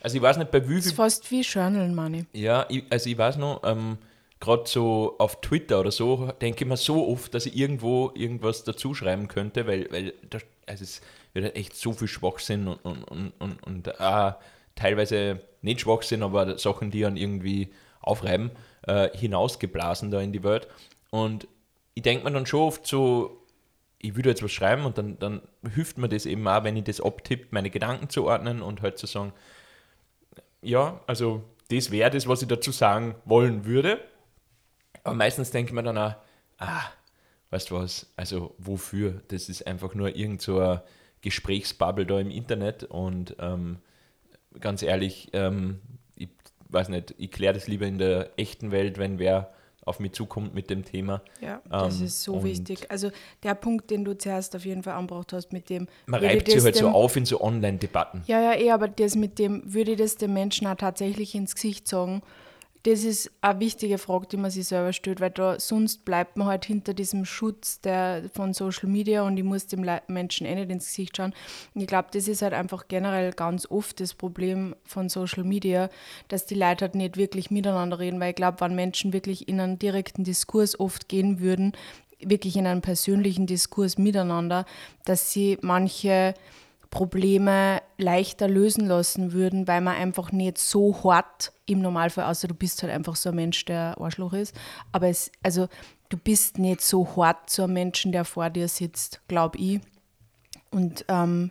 Also ich weiß nicht, bei wie das viel ist fast wie Journal, Mani. ja, ich, also ich weiß noch, ähm, gerade so auf Twitter oder so, denke ich mir so oft, dass ich irgendwo irgendwas dazu schreiben könnte, weil, weil da, also es wird halt echt so viel Schwachsinn und, und, und, und, und auch teilweise nicht Schwachsinn, aber Sachen, die dann irgendwie aufreiben, äh, hinausgeblasen da in die Welt. Und ich denke mir dann schon oft so, ich würde jetzt was schreiben und dann, dann hilft mir das eben auch, wenn ich das abtippe, meine Gedanken zu ordnen und halt zu sagen, ja, also das wäre das, was ich dazu sagen wollen würde. Aber meistens denke ich mir dann auch, ah, weißt du was, also wofür? Das ist einfach nur irgend so eine Gesprächsbubble da im Internet und ähm, ganz ehrlich, ähm, ich weiß nicht, ich kläre das lieber in der echten Welt, wenn wer auf mich zukommt mit dem Thema. Ja, das Ähm, ist so wichtig. Also der Punkt, den du zuerst auf jeden Fall angebracht hast, mit dem Man reibt sich halt so dem- auf in so Online-Debatten. Ja, ja, eh, aber das mit dem, würde ich das dem Menschen auch tatsächlich ins Gesicht sagen? Das ist eine wichtige Frage, die man sich selber stellt, weil da sonst bleibt man halt hinter diesem Schutz der, von Social Media und ich muss dem Menschen eh nicht ins Gesicht schauen. Und ich glaube, das ist halt einfach generell ganz oft das Problem von Social Media, dass die Leute halt nicht wirklich miteinander reden, weil ich glaube, wenn Menschen wirklich in einen direkten Diskurs oft gehen würden, wirklich in einen persönlichen Diskurs miteinander, dass sie manche Probleme leichter lösen lassen würden, weil man einfach nicht so hart im Normalfall, außer du bist halt einfach so ein Mensch, der Arschloch ist, aber es, also du bist nicht so hart zu einem Menschen, der vor dir sitzt, glaube ich. Und ähm,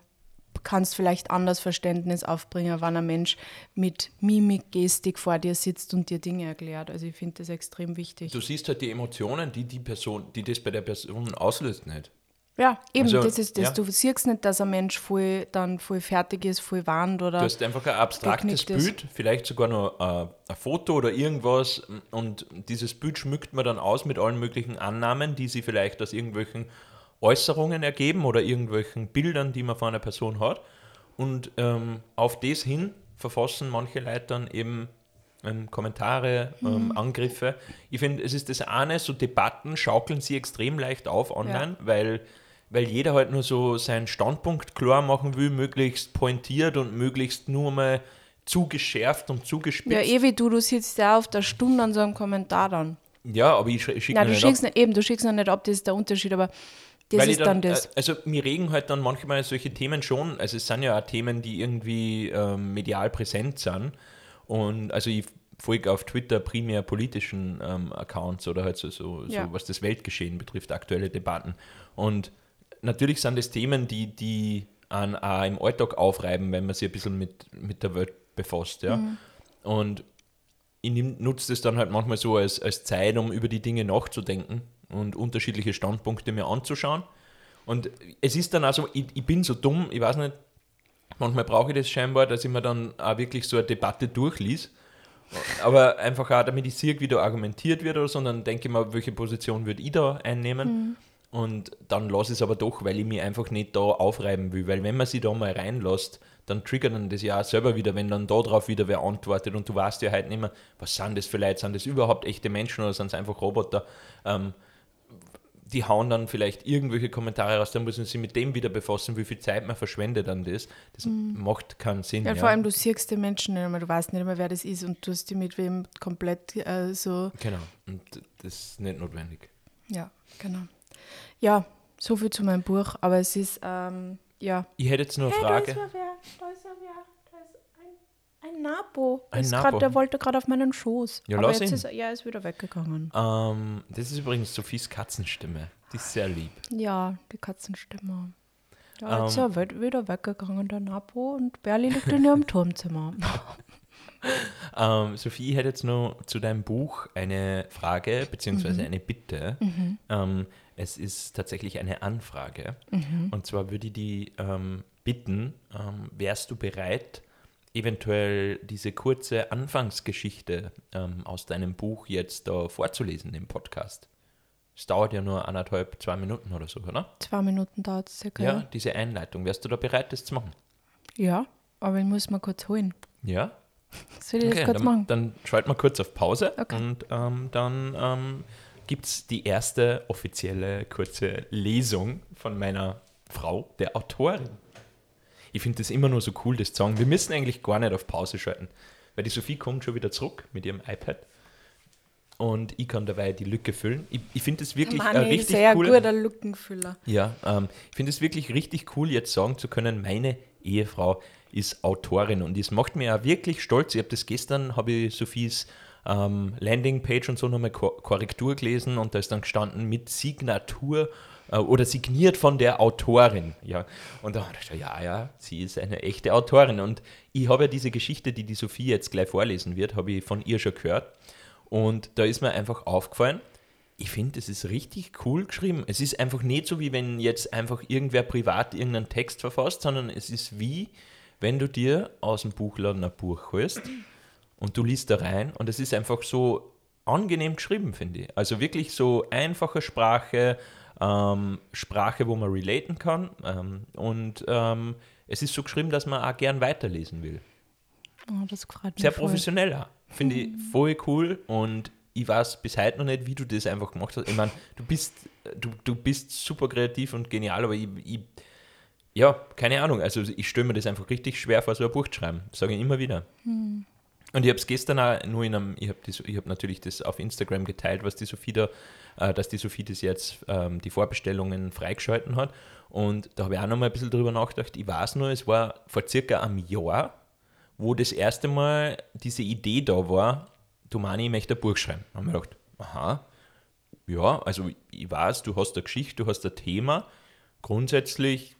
kannst vielleicht anders Verständnis aufbringen, wenn ein Mensch mit Mimik, Gestik vor dir sitzt und dir Dinge erklärt. Also ich finde das extrem wichtig. Du siehst halt die Emotionen, die die Person, die das bei der Person auslöst, nicht. Ja, eben, Also, das ist das. ja. Du siehst nicht, dass ein Mensch voll, dann voll fertig ist, voll warnt oder... Du hast einfach ein abstraktes Bild, vielleicht sogar noch äh, ein Foto oder irgendwas und dieses Bild schmückt man dann aus mit allen möglichen Annahmen, die sie vielleicht aus irgendwelchen Äußerungen ergeben oder irgendwelchen Bildern, die man von einer Person hat. Und ähm, auf das hin verfassen manche Leute dann eben ähm, Kommentare, ähm, Angriffe. Ich finde, es ist das eine, so Debatten schaukeln sie extrem leicht auf online, weil, weil jeder halt nur so seinen Standpunkt klar machen will, möglichst pointiert und möglichst nur mal zugeschärft und zugespitzt. Ja, eh wie du, du sitzt ja auf der Stunde an so einem Kommentar dann. Ja, aber ich, sch- ich schicke Nein, du nicht ab. schickst nicht, eben, du schickst noch nicht ab, das ist der Unterschied, aber Das Weil ist ich dann, das. äh, Also mir regen halt dann manchmal solche Themen schon, also es sind ja auch Themen, die irgendwie ähm, medial präsent sind. Und also ich folge auf Twitter primär politischen ähm, Accounts oder halt so, so, Ja. so, was das Weltgeschehen betrifft, aktuelle Debatten. Und natürlich sind das Themen, die, die einen auch im Alltag aufreiben, wenn man sich ein bisschen mit, mit der Welt befasst. Ja? Mhm. Und ich nutze das dann halt manchmal so als, als Zeit, um über die Dinge nachzudenken und unterschiedliche Standpunkte mir anzuschauen. Und es ist dann also, ich, ich bin so dumm, ich weiß nicht, manchmal brauche ich das scheinbar, dass ich mir dann auch wirklich so eine Debatte durchlies. Aber einfach auch, damit ich sehe, wie da argumentiert wird oder so, und dann denke ich mir, welche Position würde ich da einnehmen. Und dann lasse ich es aber doch, weil ich mich einfach nicht da aufreiben will. Weil wenn man sich da mal reinlässt, dann triggert dann das ja auch selber wieder, wenn dann da drauf wieder wer antwortet und du weißt ja halt nicht mehr, was sind das für Leute, sind das überhaupt echte Menschen oder sind es einfach Roboter? Ähm, die hauen dann vielleicht irgendwelche Kommentare raus, dann müssen sie sich mit dem wieder befassen, wie viel Zeit man verschwendet an das. Das macht keinen Sinn. Ja, Ja, vor allem, du siehst den Menschen nicht mehr, du weißt nicht mehr, wer das ist und tust dich mit wem komplett äh, so. Genau, und das ist nicht notwendig. Ja, genau. Ja, so viel zu meinem Buch, aber es ist, ähm, ja. Ich hätte jetzt nur eine Hey, Frage. Da ist ja wer, da ist ja wer, da ist ein, ein Napo. Ein Ist Napo. Grad, der wollte gerade auf meinen Schoß. Ja, aber lass jetzt ihn. ist er, ja, er ist wieder weggegangen. Ähm, das ist übrigens Sophies Katzenstimme. Die ist sehr lieb. Ja, die Katzenstimme. Ja, jetzt Ähm. ist er wieder weggegangen, der Napo, und Berli liegt in ihrem Turmzimmer. Ähm, Sophie, ich hätte jetzt noch zu deinem Buch eine Frage Mhm. beziehungsweise eine Bitte. Ähm, es ist tatsächlich eine Anfrage. Mhm. Und zwar würde ich die ähm, bitten, ähm, wärst du bereit, eventuell diese kurze Anfangsgeschichte ähm, aus deinem Buch jetzt da vorzulesen im Podcast? Es dauert ja nur anderthalb, zwei Minuten oder so, oder? Zwei Minuten dauert es circa. Ja, diese Einleitung. Wärst du da bereit, das zu machen? ja, aber ich muss mal kurz holen. Ja? Soll ich das kurz dann, machen? dann schalten wir kurz auf Pause Okay. und ähm, dann ähm, gibt es die erste offizielle kurze Lesung von meiner Frau, der Autorin. Ich finde das immer nur so cool, das zu sagen. Wir müssen eigentlich gar nicht auf Pause schalten, weil die Sophie kommt schon wieder zurück mit ihrem iPad und ich kann dabei die Lücke füllen. Ich, ich finde das wirklich Mann, äh, ich richtig sehr cool. guter Lückenfüller. Ja, ähm, ich finde es wirklich richtig cool, jetzt sagen zu können, meine Ehefrau ist Autorin und das macht mir auch wirklich stolz. Ich habe das gestern, habe ich Sophies ähm, Landingpage und so nochmal Ko Korrektur gelesen und da ist dann gestanden mit Signatur äh, oder signiert von der Autorin. Ja, und da habe ich ja, ja, sie ist eine echte Autorin und ich habe ja diese Geschichte, die die Sophie jetzt gleich vorlesen wird, habe ich von ihr schon gehört und da ist mir einfach aufgefallen, ich finde, es ist richtig cool geschrieben. Es ist einfach nicht so, wie wenn jetzt einfach irgendwer privat irgendeinen Text verfasst, sondern es ist wie, wenn du dir aus dem Buchladen ein Buch holst und du liest da rein und es ist einfach so angenehm geschrieben, finde ich. Also wirklich so einfache Sprache, ähm, Sprache, wo man relaten kann ähm, und ähm, es ist so geschrieben, dass man auch gern weiterlesen will. Oh, das freut mich Sehr professioneller. Finde ich voll cool und ich weiß bis heute noch nicht, wie du das einfach gemacht hast. Ich meine, du bist, du, du bist super kreativ und genial, aber ich, ich ja, keine Ahnung. Also ich stelle mir das einfach richtig schwer vor, so ein Buch zu schreiben. Sage ich immer wieder. Und ich habe es gestern auch nur in einem, ich habe hab natürlich das auf Instagram geteilt, was die Sophie da, äh, dass die Sophie das jetzt ähm, die Vorbestellungen freigeschalten hat. Und da habe ich auch noch mal ein bisschen drüber nachgedacht. Ich weiß nur, es war vor circa einem Jahr, wo das erste Mal diese Idee da war, du Mani, ich möchte ein Buch schreiben. Da haben wir gedacht, aha, ja, also ich weiß, du hast eine Geschichte, du hast ein Thema. Grundsätzlich,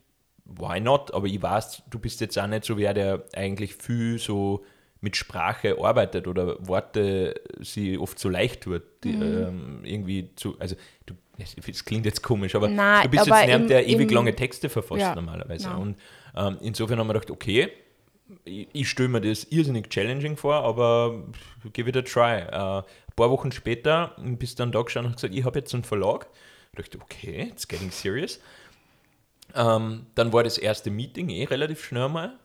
why not? Aber ich weiß, du bist jetzt auch nicht so wer, der eigentlich viel so mit Sprache arbeitet oder Worte sie oft so leicht tut. Die, ähm, irgendwie zu, also du, es, klingt jetzt komisch, aber Nein, du bist aber jetzt niemand, im- der ewig im- lange Texte verfasst Ja, normalerweise. nein. Und ähm, insofern haben wir gedacht, okay, ich, ich stelle mir das irrsinnig challenging vor, aber give it a try. Äh, ein paar Wochen später bist du dann da gestanden und gesagt, ich habe jetzt einen Verlag. Ich dachte, okay, it's getting serious. Ähm, dann war das erste Meeting eh relativ schnell mal.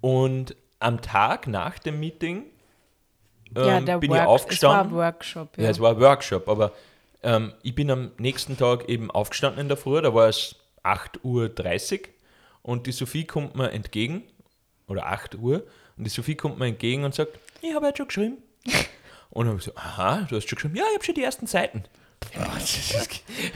Und am Tag nach dem Meeting ähm, ja, der bin Work, ich aufgestanden. Es war Workshop, ja. Ja, es war ein Workshop, aber ähm, ich bin am nächsten Tag eben aufgestanden in der Früh, da war es 8.30 Uhr und die Sophie kommt mir entgegen, oder 8 Uhr, und die Sophie kommt mir entgegen und sagt, ich habe jetzt schon geschrieben. und dann habe ich so, aha, du hast schon geschrieben? Ja, ich habe schon die ersten Seiten.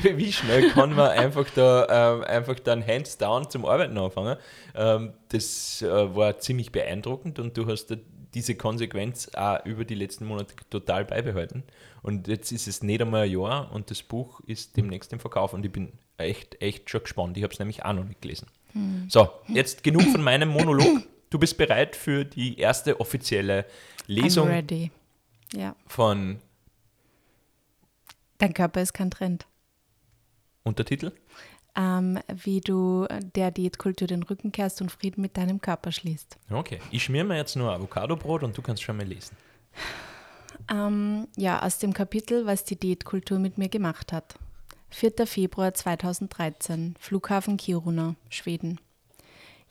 Wie schnell kann man einfach da ähm, einfach dann hands down zum Arbeiten anfangen? Ähm, das äh, war ziemlich beeindruckend und du hast diese Konsequenz auch über die letzten Monate total beibehalten. Und jetzt ist es nicht einmal ein Jahr und das Buch ist demnächst im Verkauf und ich bin echt, echt schon gespannt. Ich habe es nämlich auch noch nicht gelesen. Hm. So, jetzt genug von meinem Monolog. Du bist bereit für die erste offizielle Lesung I'm ready. Ja. von Dein Körper ist kein Trend. Untertitel? Ähm, wie du der Diätkultur den Rücken kehrst und Frieden mit deinem Körper schließt. Okay, ich schmier mir jetzt nur Avocadobrot und du kannst schon mal lesen. Ähm, ja, aus dem Kapitel, was die Diätkultur mit mir gemacht hat. 4. Februar 2013, Flughafen Kiruna, Schweden.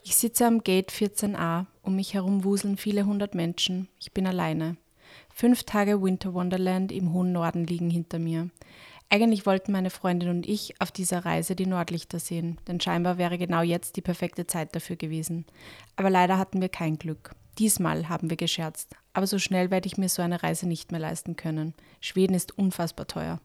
Ich sitze am Gate 14a, um mich herum wuseln viele hundert Menschen. Ich bin alleine. Fünf Tage Winter Wonderland im hohen Norden liegen hinter mir. Eigentlich wollten meine Freundin und ich auf dieser Reise die Nordlichter sehen, denn scheinbar wäre genau jetzt die perfekte Zeit dafür gewesen. Aber leider hatten wir kein Glück. Diesmal haben wir gescherzt, aber so schnell werde ich mir so eine Reise nicht mehr leisten können. Schweden ist unfassbar teuer.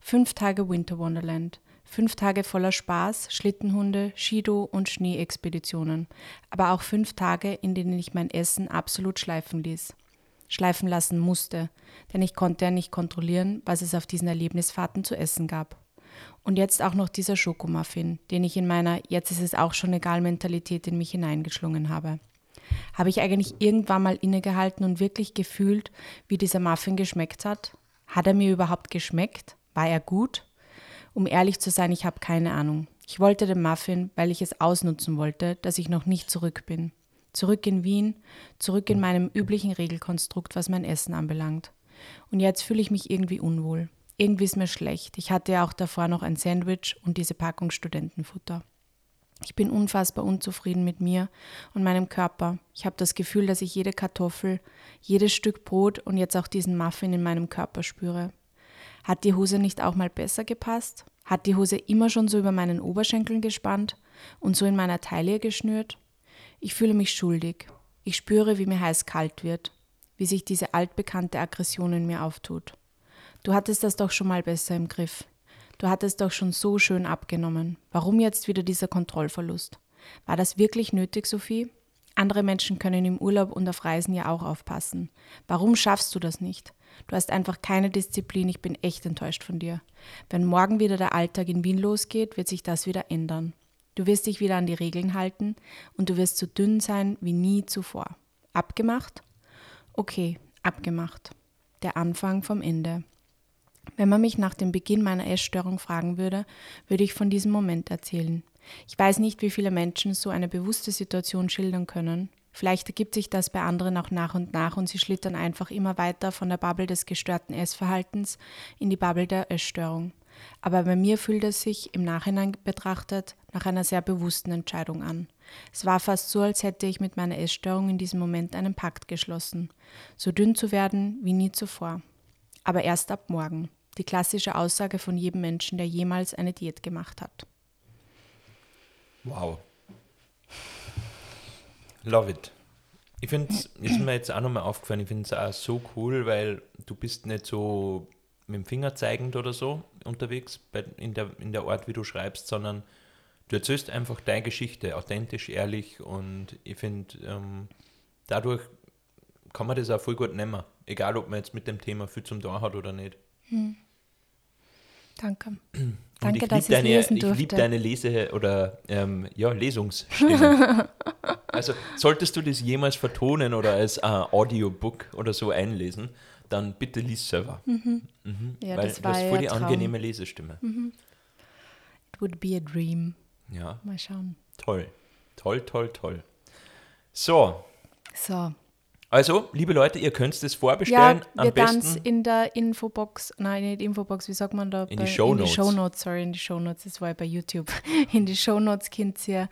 Fünf Tage Winter Wonderland. Fünf Tage voller Spaß, Schlittenhunde, Skido und Schneeexpeditionen. Aber auch fünf Tage, in denen ich mein Essen absolut schleifen ließ schleifen lassen musste, denn ich konnte ja nicht kontrollieren, was es auf diesen Erlebnisfahrten zu essen gab. Und jetzt auch noch dieser Schokomuffin, den ich in meiner Jetzt ist es auch schon egal Mentalität in mich hineingeschlungen habe. Habe ich eigentlich irgendwann mal innegehalten und wirklich gefühlt, wie dieser Muffin geschmeckt hat? Hat er mir überhaupt geschmeckt? War er gut? Um ehrlich zu sein, ich habe keine Ahnung. Ich wollte den Muffin, weil ich es ausnutzen wollte, dass ich noch nicht zurück bin. Zurück in Wien, zurück in meinem üblichen Regelkonstrukt, was mein Essen anbelangt. Und jetzt fühle ich mich irgendwie unwohl. Irgendwie ist mir schlecht. Ich hatte ja auch davor noch ein Sandwich und diese Packung Studentenfutter. Ich bin unfassbar unzufrieden mit mir und meinem Körper. Ich habe das Gefühl, dass ich jede Kartoffel, jedes Stück Brot und jetzt auch diesen Muffin in meinem Körper spüre. Hat die Hose nicht auch mal besser gepasst? Hat die Hose immer schon so über meinen Oberschenkeln gespannt und so in meiner Taille geschnürt? Ich fühle mich schuldig. Ich spüre, wie mir heiß kalt wird, wie sich diese altbekannte Aggression in mir auftut. Du hattest das doch schon mal besser im Griff. Du hattest doch schon so schön abgenommen. Warum jetzt wieder dieser Kontrollverlust? War das wirklich nötig, Sophie? Andere Menschen können im Urlaub und auf Reisen ja auch aufpassen. Warum schaffst du das nicht? Du hast einfach keine Disziplin, ich bin echt enttäuscht von dir. Wenn morgen wieder der Alltag in Wien losgeht, wird sich das wieder ändern. Du wirst dich wieder an die Regeln halten und du wirst so dünn sein wie nie zuvor. Abgemacht? Okay, abgemacht. Der Anfang vom Ende. Wenn man mich nach dem Beginn meiner Essstörung fragen würde, würde ich von diesem Moment erzählen. Ich weiß nicht, wie viele Menschen so eine bewusste Situation schildern können. Vielleicht ergibt sich das bei anderen auch nach und nach und sie schlittern einfach immer weiter von der Bubble des gestörten Essverhaltens in die Bubble der Essstörung. Aber bei mir fühlt es sich im Nachhinein betrachtet nach einer sehr bewussten Entscheidung an. Es war fast so, als hätte ich mit meiner Essstörung in diesem Moment einen Pakt geschlossen, so dünn zu werden wie nie zuvor. Aber erst ab morgen. Die klassische Aussage von jedem Menschen, der jemals eine Diät gemacht hat. Wow. Love it. Ich finde es, ist mir jetzt auch nochmal aufgefallen, ich finde es auch so cool, weil du bist nicht so mit dem Finger zeigend oder so unterwegs bei, in, der, in der Art, wie du schreibst, sondern du erzählst einfach deine Geschichte, authentisch, ehrlich und ich finde, ähm, dadurch kann man das auch voll gut nehmen, egal ob man jetzt mit dem Thema viel zum Tor hat oder nicht. Hm. Danke. Und Danke, ich dass ich deine, lesen durfte. Ich liebe deine Lese- oder ähm, ja, Lesungsstimme. also solltest du das jemals vertonen oder als äh, Audiobook oder so einlesen, dann bitte lies selber. Mhm. Mhm. Ja, Weil das war du hast voll die Traum. angenehme Lesestimme. Mhm. It would be a dream. Ja. Mal schauen. Toll. Toll, toll, toll. So. So. Also, liebe Leute, ihr könnt es vorbestellen. Ja, wir dann in der Infobox, nein, nicht Infobox, wie sagt man da? In bei, die Shownotes. In die Shownotes, sorry, in die Shownotes, das war ja bei YouTube. In die Shownotes könnt ihr,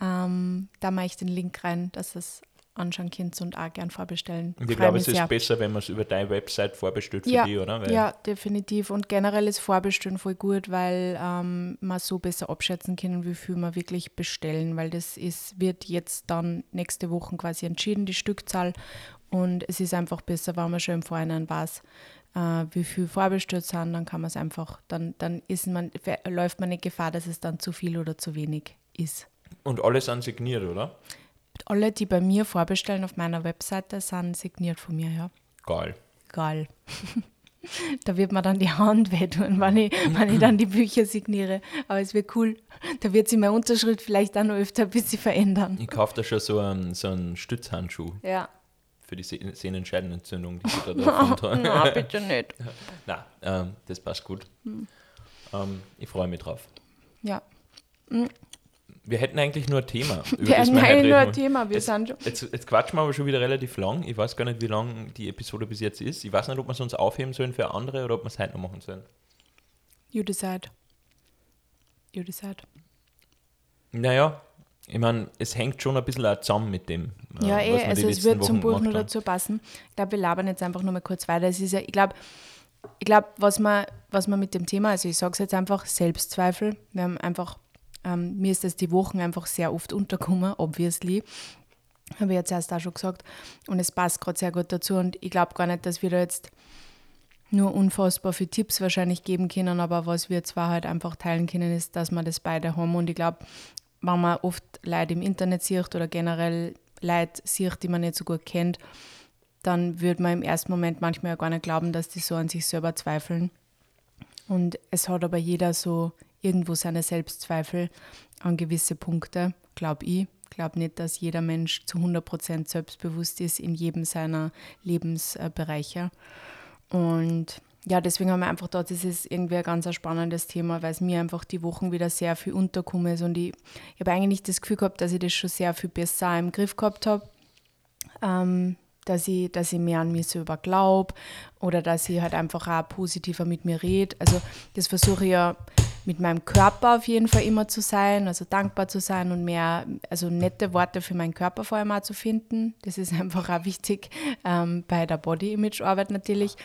ähm, da mache ich den Link rein, dass es anschauen könnt und auch gern vorbestellen. Und ich glaube, es ist sehr. besser, wenn man es über deine Website vorbestellt für ja, die, oder? Weil ja, definitiv. Und generell ist Vorbestellen voll gut, weil ähm, man so besser abschätzen kann, wie viel man wirklich bestellen, weil das ist, wird jetzt dann nächste Woche quasi entschieden, die Stückzahl. Und es ist einfach besser, wenn man schon im Vorhinein weiß, äh, wie viel vorbestellt sind, dann kann man es einfach, dann, dann ist man, läuft man nicht Gefahr, dass es dann zu viel oder zu wenig ist. Und alle sind signiert, oder? Alle, die bei mir vorbestellen auf meiner Webseite, sind signiert von mir, ja. Geil. Geil. da wird mir dann die Hand wehtun, wenn ich, wenn ich dann die Bücher signiere. Aber es wird cool. Da wird sich meine Unterschrift vielleicht auch noch öfter ein bisschen verändern. Ich kaufe da schon so einen, so einen Stützhandschuh. Ja. Für die Sehnenscheidenentzündung, die ich da davon. Nein, bitte nicht. Nein, ähm, das passt gut. Hm. Ähm, ich freue mich drauf. Ja. Wir hätten eigentlich nur ein Thema. Wir heute eigentlich nur ein Thema, wir jetzt, sind. Jetzt, jetzt quatschen wir aber schon wieder relativ lang. Ich weiß gar nicht, wie lang die Episode bis jetzt ist. Ich weiß nicht, ob wir es uns aufheben sollen für andere oder ob wir es heute noch machen sollen. You decide. You decide. Naja, ich meine, es hängt schon ein bisschen auch zusammen mit dem. äh, Ja, was eh, also es wird zum Wochen Buch gemacht nur dazu passen. Ich glaube, wir labern jetzt einfach nur mal kurz weiter. Es ist ja, ich glaube, ich glaube, was man, was man mit dem Thema, also ich sage es jetzt einfach, Selbstzweifel. Wir haben einfach, ähm, mir ist das die Wochen einfach sehr oft untergekommen, obviously. Habe ich jetzt erst auch schon gesagt. Und es passt gerade sehr gut dazu. Und ich glaube gar nicht, dass wir da jetzt nur unfassbar viele Tipps wahrscheinlich geben können, aber was wir zwar halt einfach teilen können, ist, dass wir das beide haben. Und ich glaube, wenn man oft Leute im Internet sieht oder generell Leute sieht, die man nicht so gut kennt, dann würde man im ersten Moment manchmal ja gar nicht glauben, dass die so an sich selber zweifeln. Und es hat aber jeder so irgendwo seine Selbstzweifel an gewisse Punkte, glaube ich. Glaube nicht, dass jeder Mensch zu 100% selbstbewusst ist in jedem seiner Lebensbereiche. Und ja, deswegen haben wir einfach dort, das ist irgendwie ein ganz spannendes Thema, weil es mir einfach die Wochen wieder sehr viel unterkommen ist. Und ich, ich habe eigentlich das Gefühl gehabt, dass ich das schon sehr viel besser im Griff gehabt habe. Ähm, dass ich, dass ich mehr an mich selber glaube oder dass ich halt einfach auch positiver mit mir rede. Also das versuche ich ja mit meinem Körper auf jeden Fall immer zu sein, also dankbar zu sein und mehr, also nette Worte für meinen Körper vor allem auch zu finden. Das ist einfach auch wichtig ähm, bei der Body-Image-Arbeit natürlich,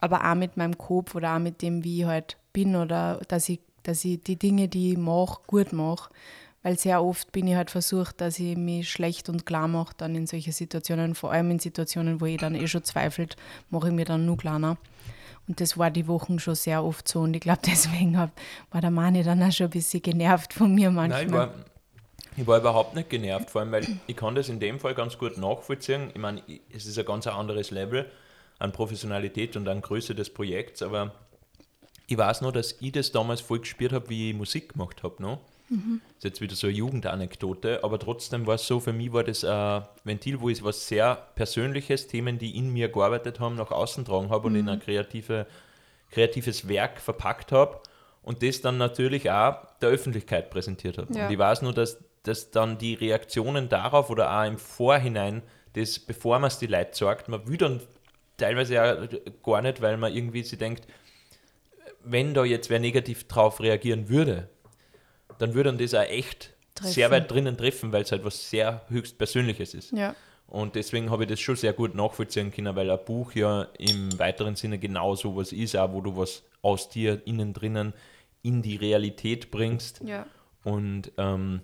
aber auch mit meinem Kopf oder auch mit dem, wie ich halt bin oder dass ich, dass ich die Dinge, die ich mache, gut mache. Weil sehr oft bin ich halt versucht, dass ich mich schlecht und klar mache, dann in solche Situationen, vor allem in Situationen, wo ich dann eh schon zweifelt, mache ich mir dann nur kleiner. Und das war die Wochen schon sehr oft so. Und ich glaube, deswegen hab, war der Mani dann auch schon ein bisschen genervt von mir manchmal. Nein, ich war, ich war überhaupt nicht genervt, vor allem, weil ich kann das in dem Fall ganz gut nachvollziehen. Ich meine, es ist ein ganz anderes Level an Professionalität und an Größe des Projekts, aber ich weiß nur, dass ich das damals voll gespürt habe, wie ich Musik gemacht habe. No? Das ist jetzt wieder so eine Jugendanekdote, aber trotzdem war es so, für mich war das ein Ventil, wo ich was sehr Persönliches, Themen, die in mir gearbeitet haben, nach außen tragen habe und in ein kreative, kreatives Werk verpackt habe und das dann natürlich auch der Öffentlichkeit präsentiert habe. Ja. Und ich weiß nur, dass, dass dann die Reaktionen darauf oder auch im Vorhinein, das, bevor man es die Leute sagt, man will dann teilweise ja gar nicht, weil man irgendwie sich denkt, wenn da jetzt wer negativ drauf reagieren würde, dann würde dann das auch echt Treffen. sehr weit drinnen treffen, weil es halt was sehr höchst Persönliches ist. Ja, Und deswegen habe ich das schon sehr gut nachvollziehen können, weil ein Buch ja im weiteren Sinne genau so was ist, auch wo du was aus dir innen drinnen in die Realität bringst ja. und ähm,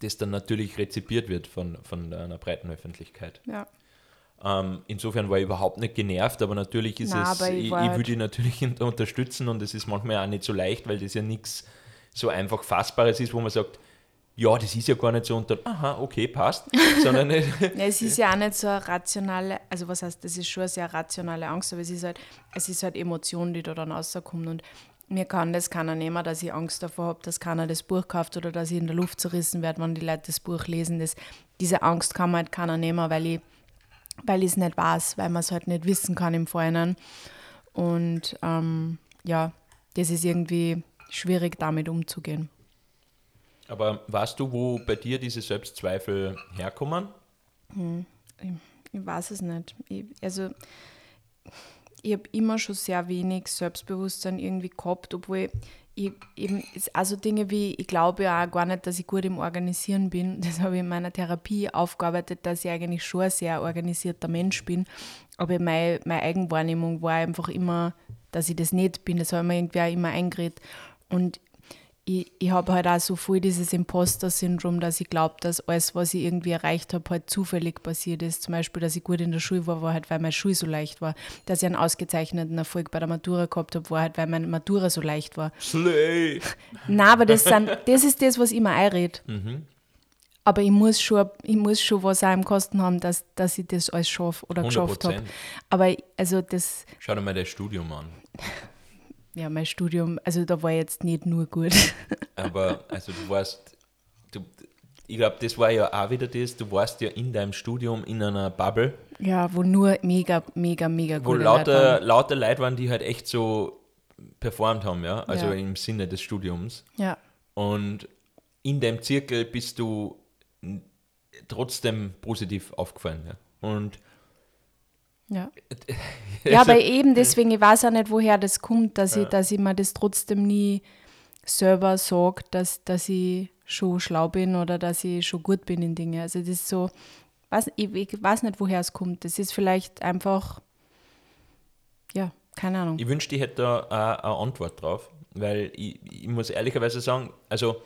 das dann natürlich rezipiert wird von, von einer breiten Öffentlichkeit. ja. Ähm, insofern war ich überhaupt nicht genervt, aber natürlich ist Na, es, aber ich ich, ich, halt- die natürlich unter- unterstützen und es ist manchmal auch nicht so leicht, weil das ja nichts so einfach Fassbares ist, wo man sagt, ja, das ist ja gar nicht so und dann, aha, okay, passt, sondern Ja, es ist ja auch nicht so eine rationale, also was heißt, das ist schon eine sehr rationale Angst, aber es ist halt, es ist halt Emotion, die da dann rauskommt und mir kann das keiner nehmen, dass ich Angst davor habe, dass keiner das Buch kauft oder dass ich in der Luft zerrissen werde, wenn die Leute das Buch lesen. Das, diese Angst kann mir halt keiner nehmen, weil ich weil ich es nicht weiß, weil man es halt nicht wissen kann im Vorhinein. Und ähm, ja, das ist irgendwie schwierig, damit umzugehen. aber weißt du, wo bei dir diese Selbstzweifel herkommen? Ich weiß es nicht. Ich, also, ich habe immer schon sehr wenig Selbstbewusstsein irgendwie gehabt, obwohl ich eben, also Dinge wie, ich glaube ja auch gar nicht, dass ich gut im Organisieren bin. Das habe ich in meiner Therapie aufgearbeitet, dass ich eigentlich schon ein sehr organisierter Mensch bin. Aber meine, meine Eigenwahrnehmung war einfach immer, dass ich das nicht bin. Das habe ich mir irgendwie auch immer eingeredet. Und ich, ich habe halt auch so voll dieses Imposter-Syndrom, dass ich glaube, dass alles, was ich irgendwie erreicht habe, halt zufällig passiert ist. Zum Beispiel, dass ich gut in der Schule war, war halt, weil meine Schule so leicht war. Dass ich einen ausgezeichneten Erfolg bei der Matura gehabt habe, war halt, weil meine Matura so leicht war. Slay! Nein, aber das, sind, das ist das, was ich mir einrede. Mhm. Aber ich muss, schon, ich muss schon was auch im Kosten haben, dass, dass ich das alles schaffe oder geschafft habe. 100%. Aber also das, Schau dir mal das Studium an. Ja, mein Studium, also da war jetzt nicht nur gut. Aber also du warst, du, ich glaube, das war ja auch wieder das, du warst ja in deinem Studium in einer Bubble, Ja, wo nur mega, mega, mega wo gute Leute lauter, lauter Leute waren, die halt echt so performt haben, ja, also Ja. im Sinne des Studiums. Ja, Und in dem Zirkel bist du trotzdem positiv aufgefallen, ja. Und ja. Ja, aber eben deswegen, ich weiß auch nicht, woher das kommt, dass, ich, dass ich mir das trotzdem nie selber sage, dass, dass ich schon schlau bin oder dass ich schon gut bin in Dingen. Also das ist so, weiß, ich, ich weiß nicht, woher es kommt. Das ist vielleicht einfach, ja, keine Ahnung. Ich wünschte, ich hätte da auch eine Antwort drauf, weil ich, ich muss ehrlicherweise sagen, also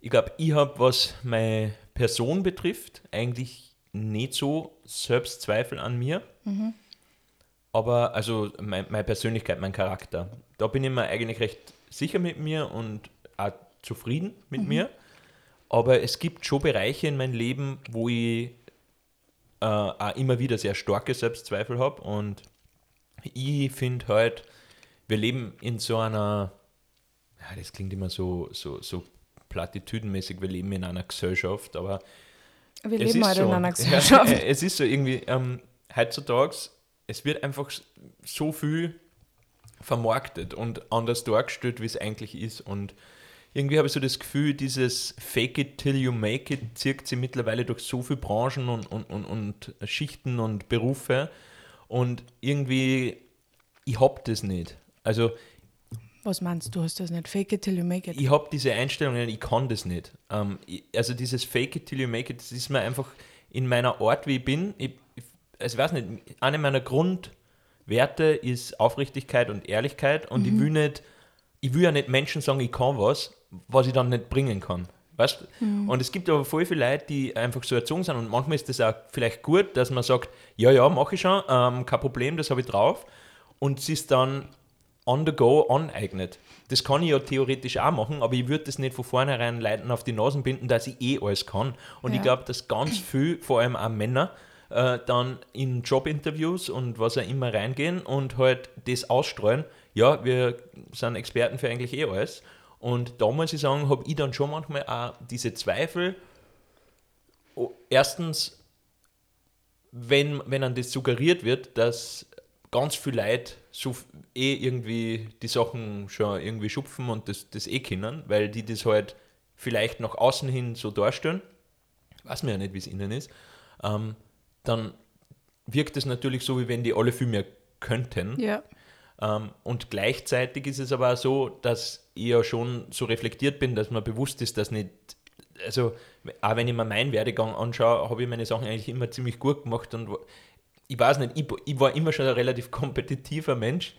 ich glaube, ich habe, was meine Person betrifft, eigentlich nicht so Selbstzweifel an mir. Aber also mein, meine Persönlichkeit, mein Charakter, da bin ich mir eigentlich recht sicher mit mir und auch zufrieden mit mir. Aber es gibt schon Bereiche in meinem Leben, wo ich äh, auch immer wieder sehr starke Selbstzweifel habe und ich finde halt, wir leben in so einer, ja, das klingt immer so, so, so platitüdenmäßig, wir leben in einer Gesellschaft, aber Wir es leben halt so. in einer Gesellschaft. Ja, es ist so irgendwie, ähm, heutzutage, es wird einfach so viel vermarktet und anders dargestellt, wie es eigentlich ist. Und irgendwie habe ich so das Gefühl, dieses Fake it till you make it zirkt sich mittlerweile durch so viele Branchen und, und, und, und Schichten und Berufe. Und irgendwie, ich hab das nicht. Also Was meinst du, hast das nicht? Fake it till you make it. ich habe diese Einstellung, ich kann das nicht. Ähm, ich, also dieses Fake it till you make it, das ist mir einfach in meiner Art, wie ich bin. Ich, ich, also ich weiß nicht, eine meiner Grundwerte ist Aufrichtigkeit und Ehrlichkeit und ich will nicht, ich will ja nicht Menschen sagen, ich kann was, was ich dann nicht bringen kann. Weißt? Und es gibt aber voll viele Leute, die einfach so erzogen sind und manchmal ist das auch vielleicht gut, dass man sagt, ja, ja, mache ich schon, ähm, kein Problem, das habe ich drauf und sie ist dann on the go aneignet. Das kann ich ja theoretisch auch machen, aber ich würde das nicht von vornherein Leuten auf die Nasen binden, dass ich eh alles kann. Und ich Ja. glaube, dass ganz viel, vor allem auch Männer, äh, dann in Jobinterviews und was auch immer reingehen und halt das ausstreuen, ja, wir sind Experten für eigentlich eh alles. Und da muss ich sagen, habe ich dann schon manchmal auch diese Zweifel. Erstens, wenn, wenn an das suggeriert wird, dass ganz viele Leute so eh irgendwie die Sachen schon irgendwie schupfen und das, das eh können, weil die das halt vielleicht nach außen hin so darstellen, weiß man ja nicht, wie es innen ist, ähm, dann wirkt es natürlich so, wie wenn die alle viel mehr könnten. Ja. Ähm, und gleichzeitig ist es aber auch so, dass ich ja schon so reflektiert bin, dass mir bewusst ist, dass nicht, also auch wenn ich mir meinen Werdegang anschaue, habe ich meine Sachen eigentlich immer ziemlich gut gemacht und ich weiß nicht, ich, ich war immer schon ein relativ kompetitiver Mensch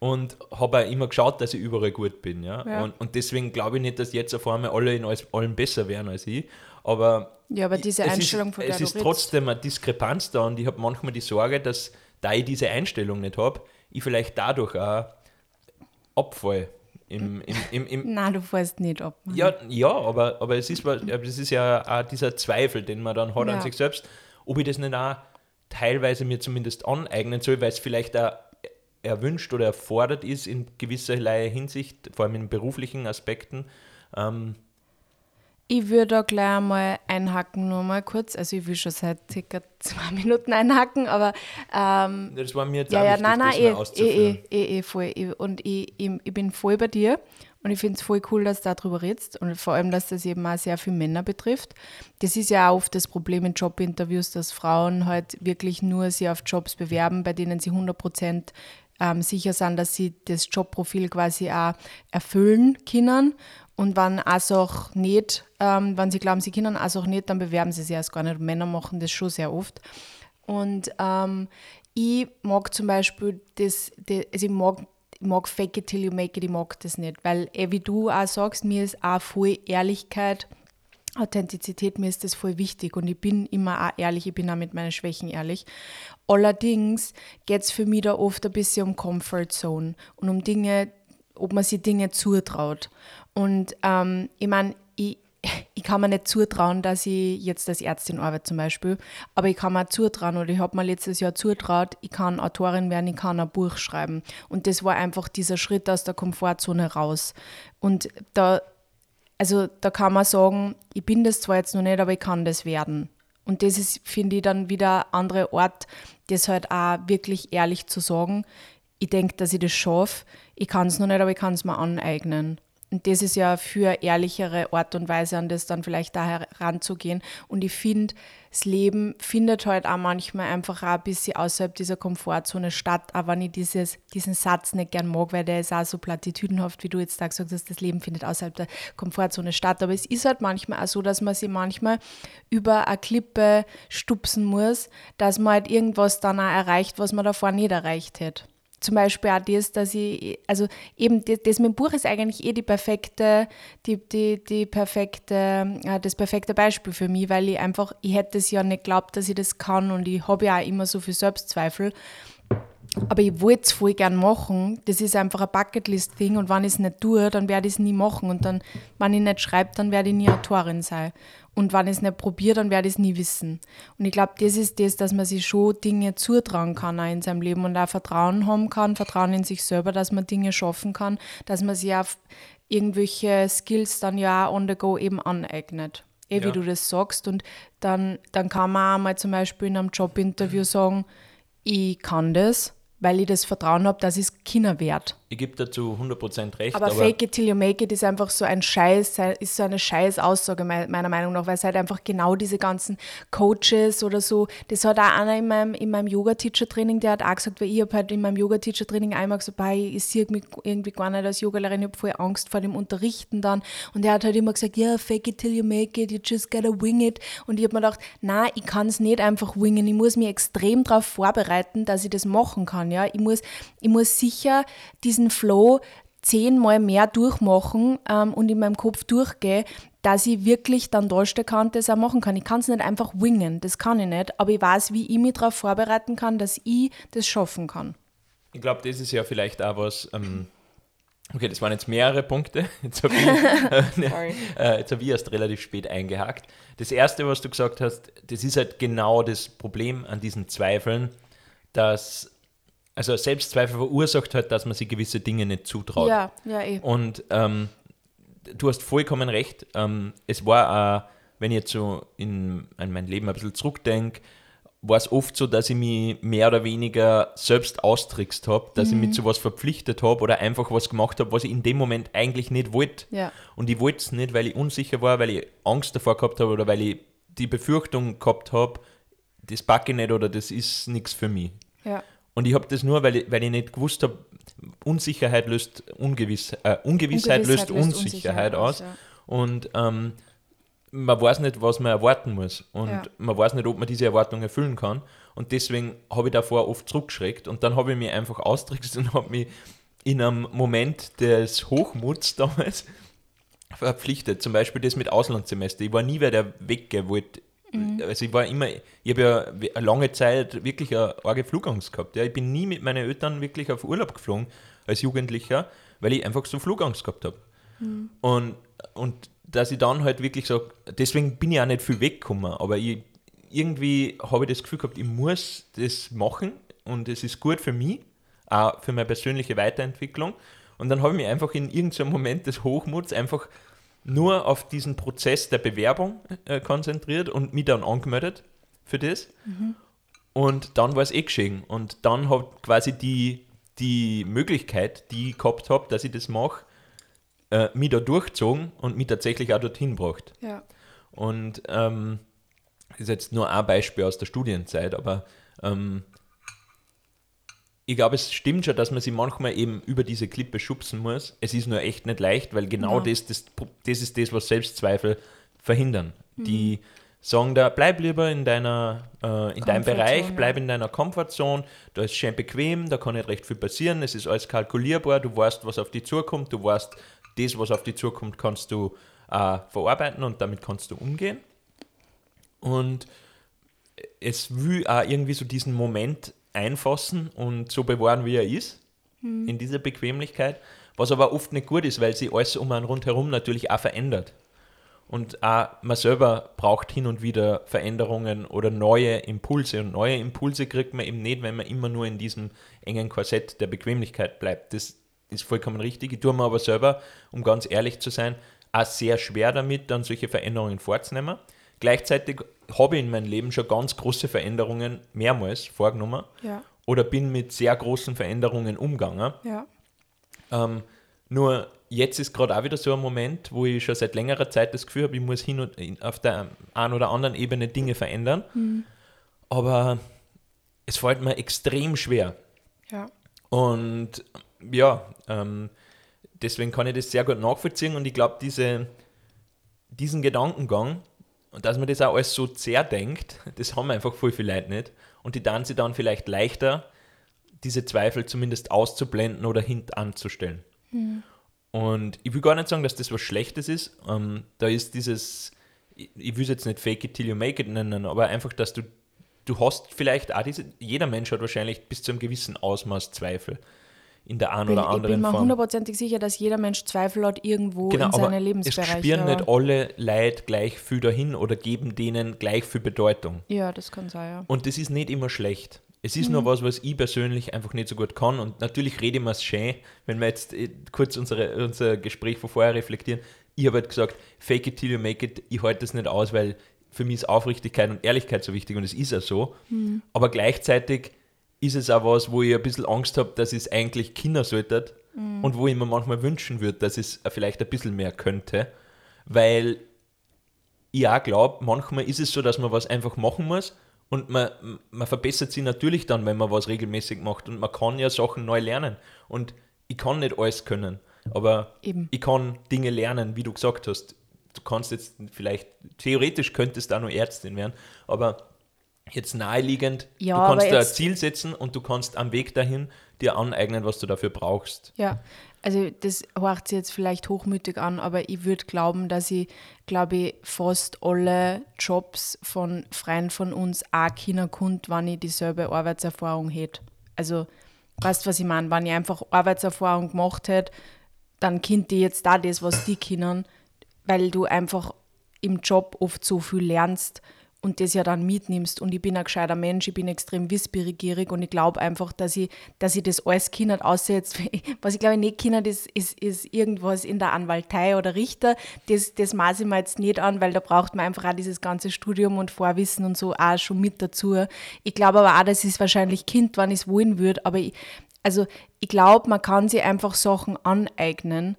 und habe auch immer geschaut, dass ich überall gut bin. Ja? Ja. Und, und deswegen glaube ich nicht, dass jetzt auf einmal alle in alles, allem besser wären als ich, aber Ja, aber diese es Einstellung, ist, von der es ist trotzdem eine Diskrepanz da und ich habe manchmal die Sorge, dass da ich diese Einstellung nicht habe, ich vielleicht dadurch auch abfall. Im, im, im, im, Nein, du fährst nicht ab. Mann. ja, ja aber, aber es ist, aber das ist ja auch dieser Zweifel, den man dann hat Ja. an sich selbst, ob ich das nicht auch teilweise mir zumindest aneignen soll, weil es vielleicht auch erwünscht oder erfordert ist in gewisserlei Hinsicht, vor allem in beruflichen Aspekten. Ähm, Ich würde da gleich einmal einhaken, nur mal kurz. Also ich will schon seit circa zwei Minuten einhaken, aber ähm, das war mir jetzt ja, auch ja, wichtig, nein, nein, das eh, eh, eh, eh, voll. Und ich, ich, ich bin voll bei dir und ich finde es voll cool, dass du darüber redest und vor allem, dass das eben auch sehr viele Männer betrifft. Das ist ja auch oft das Problem in Jobinterviews, dass Frauen halt wirklich nur sich auf Jobs bewerben, bei denen sie 100 Prozent ähm, sicher sind, dass sie das Jobprofil quasi auch erfüllen können. Und wenn auch nicht, ähm, wenn sie glauben, sie können auch nicht, dann bewerben sie sich erst gar nicht. Und Männer machen das schon sehr oft. Und ähm, ich mag zum Beispiel das, das also ich mag mag fake it till you make it, ich mag das nicht. Weil, eh, wie du auch sagst, mir ist auch voll Ehrlichkeit, Authentizität, mir ist das voll wichtig und ich bin immer auch ehrlich, ich bin auch mit meinen Schwächen ehrlich. Allerdings geht es für mich da oft ein bisschen um Comfort Zone und um Dinge, ob man sich Dinge zutraut. Und ähm, ich meine, ich, kann mir nicht zutrauen, dass ich jetzt als Ärztin arbeite zum Beispiel, aber ich kann mir zutrauen oder ich habe mir letztes Jahr zutraut, ich kann Autorin werden, ich kann ein Buch schreiben. Und das war einfach dieser Schritt aus der Komfortzone raus. Und da, also da kann man sagen, ich bin das zwar jetzt noch nicht, aber ich kann das werden. Und das ist, finde ich, dann wieder ein anderer Ort, das halt auch wirklich ehrlich zu sagen. Ich denke, dass ich das schaffe. Ich kann es noch nicht, aber ich kann es mir aneignen. Und das ist ja für ehrlichere Art und Weise, an das dann vielleicht da heranzugehen. Und ich finde, das Leben findet halt auch manchmal einfach auch ein bisschen außerhalb dieser Komfortzone statt, auch wenn ich dieses, diesen Satz nicht gern mag, weil der ist auch so platitüdenhaft, wie du jetzt da gesagt hast, das Leben findet außerhalb der Komfortzone statt. Aber es ist halt manchmal auch so, dass man sich manchmal über eine Klippe stupsen muss, dass man halt irgendwas dann auch erreicht, was man davor nicht erreicht hätte zum Beispiel auch das, dass ich, also eben das, das mit dem Buch ist eigentlich eh die perfekte, die, die, die perfekte, äh, das perfekte Beispiel für mich, weil ich einfach, ich hätte es ja nicht geglaubt, dass ich das kann und ich habe ja auch immer so viel Selbstzweifel. Aber ich wollte es voll gern machen. Das ist einfach ein Bucketlist-Ding und wenn ich es nicht tue, dann werde ich es nie machen. Und dann, wenn ich nicht schreibe, dann werde ich nie Autorin sein. Und wenn ich es nicht probiere, dann werde ich es nie wissen. Und ich glaube, das ist das, dass man sich schon Dinge zutrauen kann auch in seinem Leben und auch Vertrauen haben kann, Vertrauen in sich selber, dass man Dinge schaffen kann, dass man sich auch irgendwelche Skills dann ja auch on the go eben aneignet. Eh, ja. wie du das sagst. Und dann, dann kann man auch mal zum Beispiel in einem Jobinterview sagen, ich kann das weil ich das Vertrauen habe, dass es Kinder wert. Ich gebe dazu 100% recht. Aber, aber, fake it till you make it ist einfach so ein Scheiß, ist so eine scheiß Aussage meiner Meinung nach, weil es halt einfach genau diese ganzen Coaches oder so, das hat auch einer in meinem, in meinem Yoga-Teacher-Training, der hat auch gesagt, weil ich habe halt in meinem Yoga-Teacher-Training einmal gesagt, ich sehe mich irgendwie gar nicht als Yogalehrerin, ich habe voll Angst vor dem Unterrichten dann. Und der hat halt immer gesagt, ja, yeah, fake it till you make it, you just gotta wing it. Und ich habe mir gedacht, nein, ich kann es nicht einfach wingen, ich muss mich extrem darauf vorbereiten, dass ich das machen kann, ja, ich muss, ich muss sicher diesen Flow zehnmal mehr durchmachen ähm, und in meinem Kopf durchgehe, dass ich wirklich dann da stehen kann das auch machen kann. Ich kann es nicht einfach wingen, das kann ich nicht, aber ich weiß, wie ich mich darauf vorbereiten kann, dass ich das schaffen kann. Ich glaube, das ist ja vielleicht auch was, ähm, okay, das waren jetzt mehrere Punkte, jetzt habe ich, äh, äh, jetzt hab ich erst relativ spät eingehakt. Das Erste, was du gesagt hast, das ist halt genau das Problem an diesen Zweifeln, dass also Selbstzweifel verursacht halt, dass man sich gewisse Dinge nicht zutraut. Ja, ja, eh. Und ähm, du hast vollkommen recht. Ähm, es war auch, wenn ich jetzt so in, in mein Leben ein bisschen zurückdenke, war es oft so, dass ich mich mehr oder weniger selbst austrickst habe, dass mhm. ich mich zu was verpflichtet habe oder einfach was gemacht habe, was ich in dem Moment eigentlich nicht wollte. Ja. Und ich wollte es nicht, weil ich unsicher war, weil ich Angst davor gehabt habe oder weil ich die Befürchtung gehabt habe, das packe ich nicht oder das ist nichts für mich. Ja. Und ich habe das nur, weil ich, weil ich nicht gewusst habe, Unsicherheit löst Ungewiss, äh, Ungewissheit, Ungewissheit löst, löst Unsicherheit, Unsicherheit aus. Ja. Und ähm, man weiß nicht, was man erwarten muss. Und ja. man weiß nicht, ob man diese Erwartung erfüllen kann. Und deswegen habe ich davor oft zurückgeschreckt. Und dann habe ich mich einfach austrickst und habe mich in einem Moment des Hochmuts damals verpflichtet. Zum Beispiel das mit Auslandssemester. Ich war nie wer, der weggehen wollte Mhm. Also ich war immer, ich habe ja eine lange Zeit wirklich eine arge Flugangst gehabt. Ja. Ich bin nie mit meinen Eltern wirklich auf Urlaub geflogen als Jugendlicher, weil ich einfach so Flugangst gehabt habe. Mhm. Und, und dass ich dann halt wirklich sage, deswegen bin ich auch nicht viel weggekommen, aber ich, irgendwie habe ich das Gefühl gehabt, ich muss das machen und es ist gut für mich, auch für meine persönliche Weiterentwicklung. Und dann habe ich mich einfach in irgendeinem Moment des Hochmuts einfach nur auf diesen Prozess der Bewerbung äh, konzentriert und mich dann angemeldet für das. Mhm. Und dann war es eh geschehen. Und dann hat quasi die, die Möglichkeit, die ich gehabt habe, dass ich das mache, äh, mich da durchgezogen und mich tatsächlich auch dorthin gebracht. Ja. Und ähm, das ist jetzt nur ein Beispiel aus der Studienzeit, aber ähm, ich glaube, es stimmt schon, dass man sich manchmal eben über diese Klippe schubsen muss. Es ist nur echt nicht leicht, weil genau ja. das, das, das ist das, was Selbstzweifel verhindern. Mhm. Die sagen da, bleib lieber in deiner, äh, in deinem Bereich, bleib in deiner Comfortzone, da ist schön bequem, da kann nicht recht viel passieren, es ist alles kalkulierbar, du weißt, was auf dich zukommt, du weißt, das, was auf dich zukommt, kannst du äh, verarbeiten und damit kannst du umgehen. Und es will auch irgendwie so diesen Moment einfassen und so bewahren, wie er ist, in dieser Bequemlichkeit, was aber oft nicht gut ist, weil sich alles um einen rundherum natürlich auch verändert. Und auch man selber braucht hin und wieder Veränderungen oder neue Impulse. Und neue Impulse kriegt man eben nicht, wenn man immer nur in diesem engen Korsett der Bequemlichkeit bleibt. Das ist vollkommen richtig. Ich tue mir aber selber, um ganz ehrlich zu sein, auch sehr schwer damit, dann solche Veränderungen vorzunehmen. Gleichzeitig habe ich in meinem Leben schon ganz große Veränderungen mehrmals vorgenommen Ja. oder bin mit sehr großen Veränderungen umgegangen. Ja. Ähm, nur jetzt ist gerade auch wieder so ein Moment, wo ich schon seit längerer Zeit das Gefühl habe, ich muss hin und auf der einen oder anderen Ebene Dinge verändern. Aber es fällt mir extrem schwer. Ja. Und ja, ähm, deswegen kann ich das sehr gut nachvollziehen und ich glaube, diese, diesen Gedankengang, und dass man das auch alles so zerdenkt, das haben einfach voll viele Leute nicht. Und die dann sie dann vielleicht leichter, diese Zweifel zumindest auszublenden oder hintanzustellen. Und ich will gar nicht sagen, dass das was Schlechtes ist. Ähm, da ist dieses, ich, ich will es jetzt nicht fake it till you make it nennen, aber einfach, dass du, du hast vielleicht auch diese, jeder Mensch hat wahrscheinlich bis zu einem gewissen Ausmaß Zweifel in der einen oder ich bin anderen mir Form. hundertprozentig sicher, dass jeder Mensch Zweifel hat irgendwo Genau, in aber seinen es spüren nicht alle Leute gleich viel dahin oder geben denen gleich viel Bedeutung. Ja, das kann sein, ja. Und das ist nicht immer schlecht. Es Mhm. ist nur was, was ich persönlich einfach nicht so gut kann. Und natürlich rede ich mir es schön, wenn wir jetzt äh, kurz unsere, unser Gespräch von vorher reflektieren. Ich habe halt gesagt, fake it till you make it. Ich halte das nicht aus, weil für mich ist Aufrichtigkeit und Ehrlichkeit so wichtig und es ist ja so. Mhm. Aber gleichzeitig ist es auch was, wo ich ein bisschen Angst habe, dass es eigentlich Kinder sollte Mhm. und wo ich mir manchmal wünschen würde, dass es vielleicht ein bisschen mehr könnte. Weil ich auch glaube, manchmal ist es so, dass man was einfach machen muss und man, man verbessert sich natürlich dann, wenn man was regelmäßig macht und man kann ja Sachen neu lernen. Und ich kann nicht alles können, aber Eben. ich kann Dinge lernen, wie du gesagt hast. Du kannst jetzt vielleicht, theoretisch könntest du auch noch Ärztin werden, aber jetzt naheliegend, Ja, du kannst da ein Ziel setzen und du kannst am Weg dahin dir aneignen, was du dafür brauchst. Ja, also das hört sich jetzt vielleicht hochmütig an, aber ich würde glauben, dass ich, glaube ich, fast alle Jobs von Freien von uns auch kennen konnte, wenn ich dieselbe Arbeitserfahrung hätte. Also, weißt du, was ich meine? Wenn ich einfach Arbeitserfahrung gemacht hätte, dann kennt ich jetzt da das, was die kennen, weil du einfach im Job oft so viel lernst und das ja dann mitnimmst. Und ich bin ein gescheiter Mensch, ich bin extrem wissbegierig und ich glaube einfach, dass ich, dass ich das alles kenne, außer jetzt, was ich glaube ich nicht kenne, das ist, ist irgendwas in der Anwaltei oder Richter. Das, das maße ich mir jetzt nicht an, weil da braucht man einfach auch dieses ganze Studium und Vorwissen und so auch schon mit dazu. Ich glaube aber auch, dass ich es wahrscheinlich Kind, wann ich es wollen würde, aber ich, also ich glaube, man kann sich einfach Sachen aneignen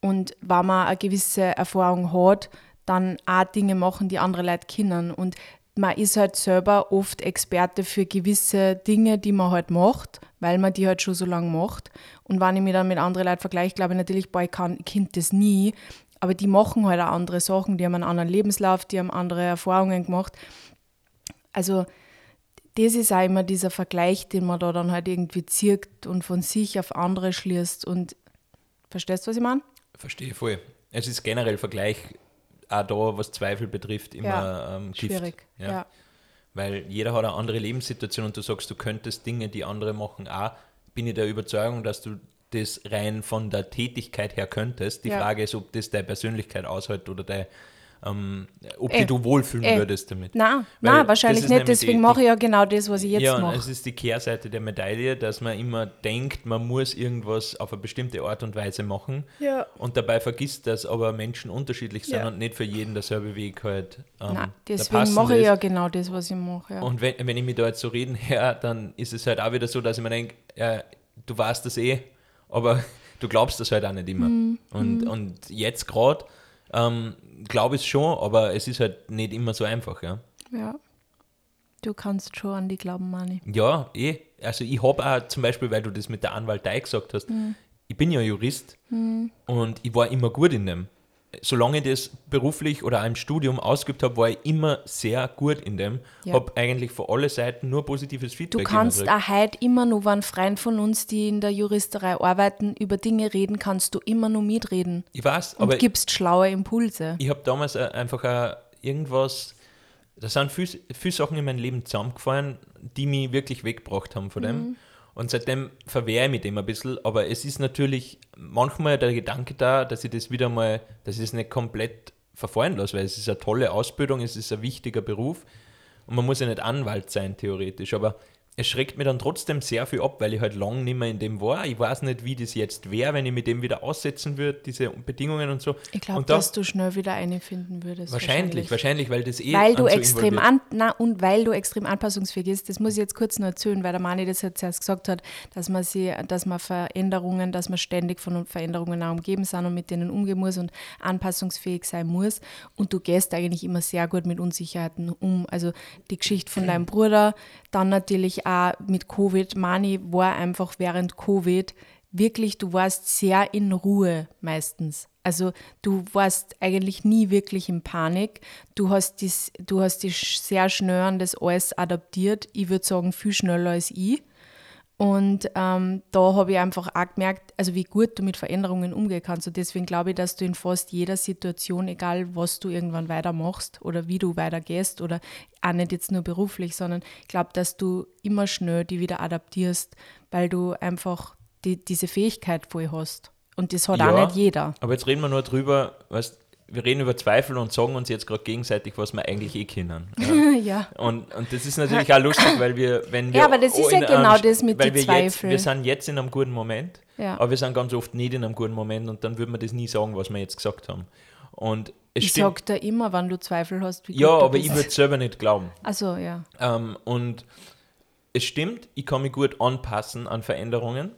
und wenn man eine gewisse Erfahrung hat, dann auch Dinge machen, die andere Leute kennen. Und man ist halt selber oft Experte für gewisse Dinge, die man halt macht, weil man die halt schon so lange macht. Und wenn ich mich dann mit anderen Leuten vergleiche, glaube ich natürlich, boah, ich kann, kennt das nie. Aber die machen halt auch andere Sachen, die haben einen anderen Lebenslauf, die haben andere Erfahrungen gemacht. Also das ist auch immer dieser Vergleich, den man da dann halt irgendwie zirkt und von sich auf andere schließt. Und verstehst du, was ich meine? Verstehe voll. Es ist generell Vergleich auch da, was Zweifel betrifft, immer Ja, ähm, Gift. Schwierig. Ja. ja. Weil jeder hat eine andere Lebenssituation und du sagst, du könntest Dinge, die andere machen, auch. Bin ich der Überzeugung, dass du das rein von der Tätigkeit her könntest. Die Ja. Frage ist, ob das deine Persönlichkeit aushält oder deine, ähm, ob Äh, du wohlfühlen äh, würdest damit. Nein, das wahrscheinlich nicht. Deswegen die- mache ich ja genau das, was ich jetzt ja, und mache. es ist die Kehrseite der Medaille, dass man immer denkt, man muss irgendwas auf eine bestimmte Art und Weise machen Ja. und dabei vergisst, dass aber Menschen unterschiedlich sind Ja. und nicht für jeden derselbe Weg halt ähm, Nein, der deswegen mache ich ist. ja genau das, was ich mache. Ja. Und wenn, wenn ich mich da jetzt so reden höre, dann ist es halt auch wieder so, dass ich mir denke, ja, du weißt das eh, aber du glaubst das halt auch nicht immer. Mhm. Und, und jetzt gerade ähm, glaube ich es schon, aber es ist halt nicht immer so einfach, ja. ja. Du kannst schon an die glauben, Mani. Ja, eh. Also ich habe auch zum Beispiel, weil du das mit der Anwaltei gesagt hast, Mhm. ich bin ja Jurist und ich war immer gut in dem. Solange ich das beruflich oder auch im Studium ausgeübt habe, war ich immer sehr gut in dem. Ja. Habe eigentlich von allen Seiten nur positives Du Feedback kannst immer auch heute immer noch, wenn Freunde von uns, die in der Juristerei arbeiten, über Dinge reden, kannst du immer noch mitreden. Ich weiß, Und aber gibst schlaue Impulse. ich habe damals einfach irgendwas, da sind viele, viele Sachen in meinem Leben zusammengefallen, die mich wirklich weggebracht haben von Mhm. Und seitdem verwehre ich mich dem ein bisschen, aber es ist natürlich manchmal der Gedanke da, dass ich das wieder mal, dass ich das nicht komplett verfallen lasse, weil es ist eine tolle Ausbildung, es ist ein wichtiger Beruf. Und man muss ja nicht Anwalt sein, theoretisch, aber es schreckt mir dann trotzdem sehr viel ab, weil ich halt lange nicht mehr in dem war. Ich weiß nicht, wie das jetzt wäre, wenn ich mit dem wieder aussetzen würde, diese Bedingungen und so. Ich glaube, da- dass du schnell wieder eine finden würdest. Wahrscheinlich, wahrscheinlich, weil das eh Weil du so extrem an, na, und weil du extrem anpassungsfähig bist, das muss ich jetzt kurz noch erzählen, weil der Mani das jetzt erst gesagt hat, dass man sie, dass man Veränderungen, dass man ständig von Veränderungen auch umgeben sind und mit denen umgehen muss und anpassungsfähig sein muss. Und du gehst eigentlich immer sehr gut mit Unsicherheiten um. Also die Geschichte von deinem Bruder, dann natürlich auch mit Covid. Mani war einfach während Covid wirklich, du warst sehr in Ruhe meistens. Also du warst eigentlich nie wirklich in Panik. Du hast, dies, du hast dich sehr schnell an das alles adaptiert. Ich würde sagen, viel schneller als ich. Und ähm, da habe ich einfach auch gemerkt, also wie gut du mit Veränderungen umgehen kannst. Und deswegen glaube ich, dass du in fast jeder Situation, egal was du irgendwann weitermachst oder wie du weitergehst oder auch nicht jetzt nur beruflich, sondern ich glaube, dass du immer schnell die wieder adaptierst, weil du einfach die, diese Fähigkeit voll hast. Und das hat Ja. auch nicht jeder. Aber jetzt reden wir nur drüber, weißt, wir reden über Zweifel und sagen uns jetzt gerade gegenseitig, was wir eigentlich eh kennen. Ja. ja. Und, und das ist natürlich auch lustig, weil wir, wenn wir. Ja, aber das ist ja genau einem- das mit den wir Jetzt, Zweifeln. wir sind jetzt in einem guten Moment, Ja. aber wir sind ganz oft nicht in einem guten Moment und dann würde man das nie sagen, was wir jetzt gesagt haben. Und es Ich stimmt. sag da immer, wenn du Zweifel hast, wie Ja, aber ich bist. würde es selber nicht glauben. Also ja. Ähm, und es stimmt, ich kann mich gut anpassen an Veränderungen,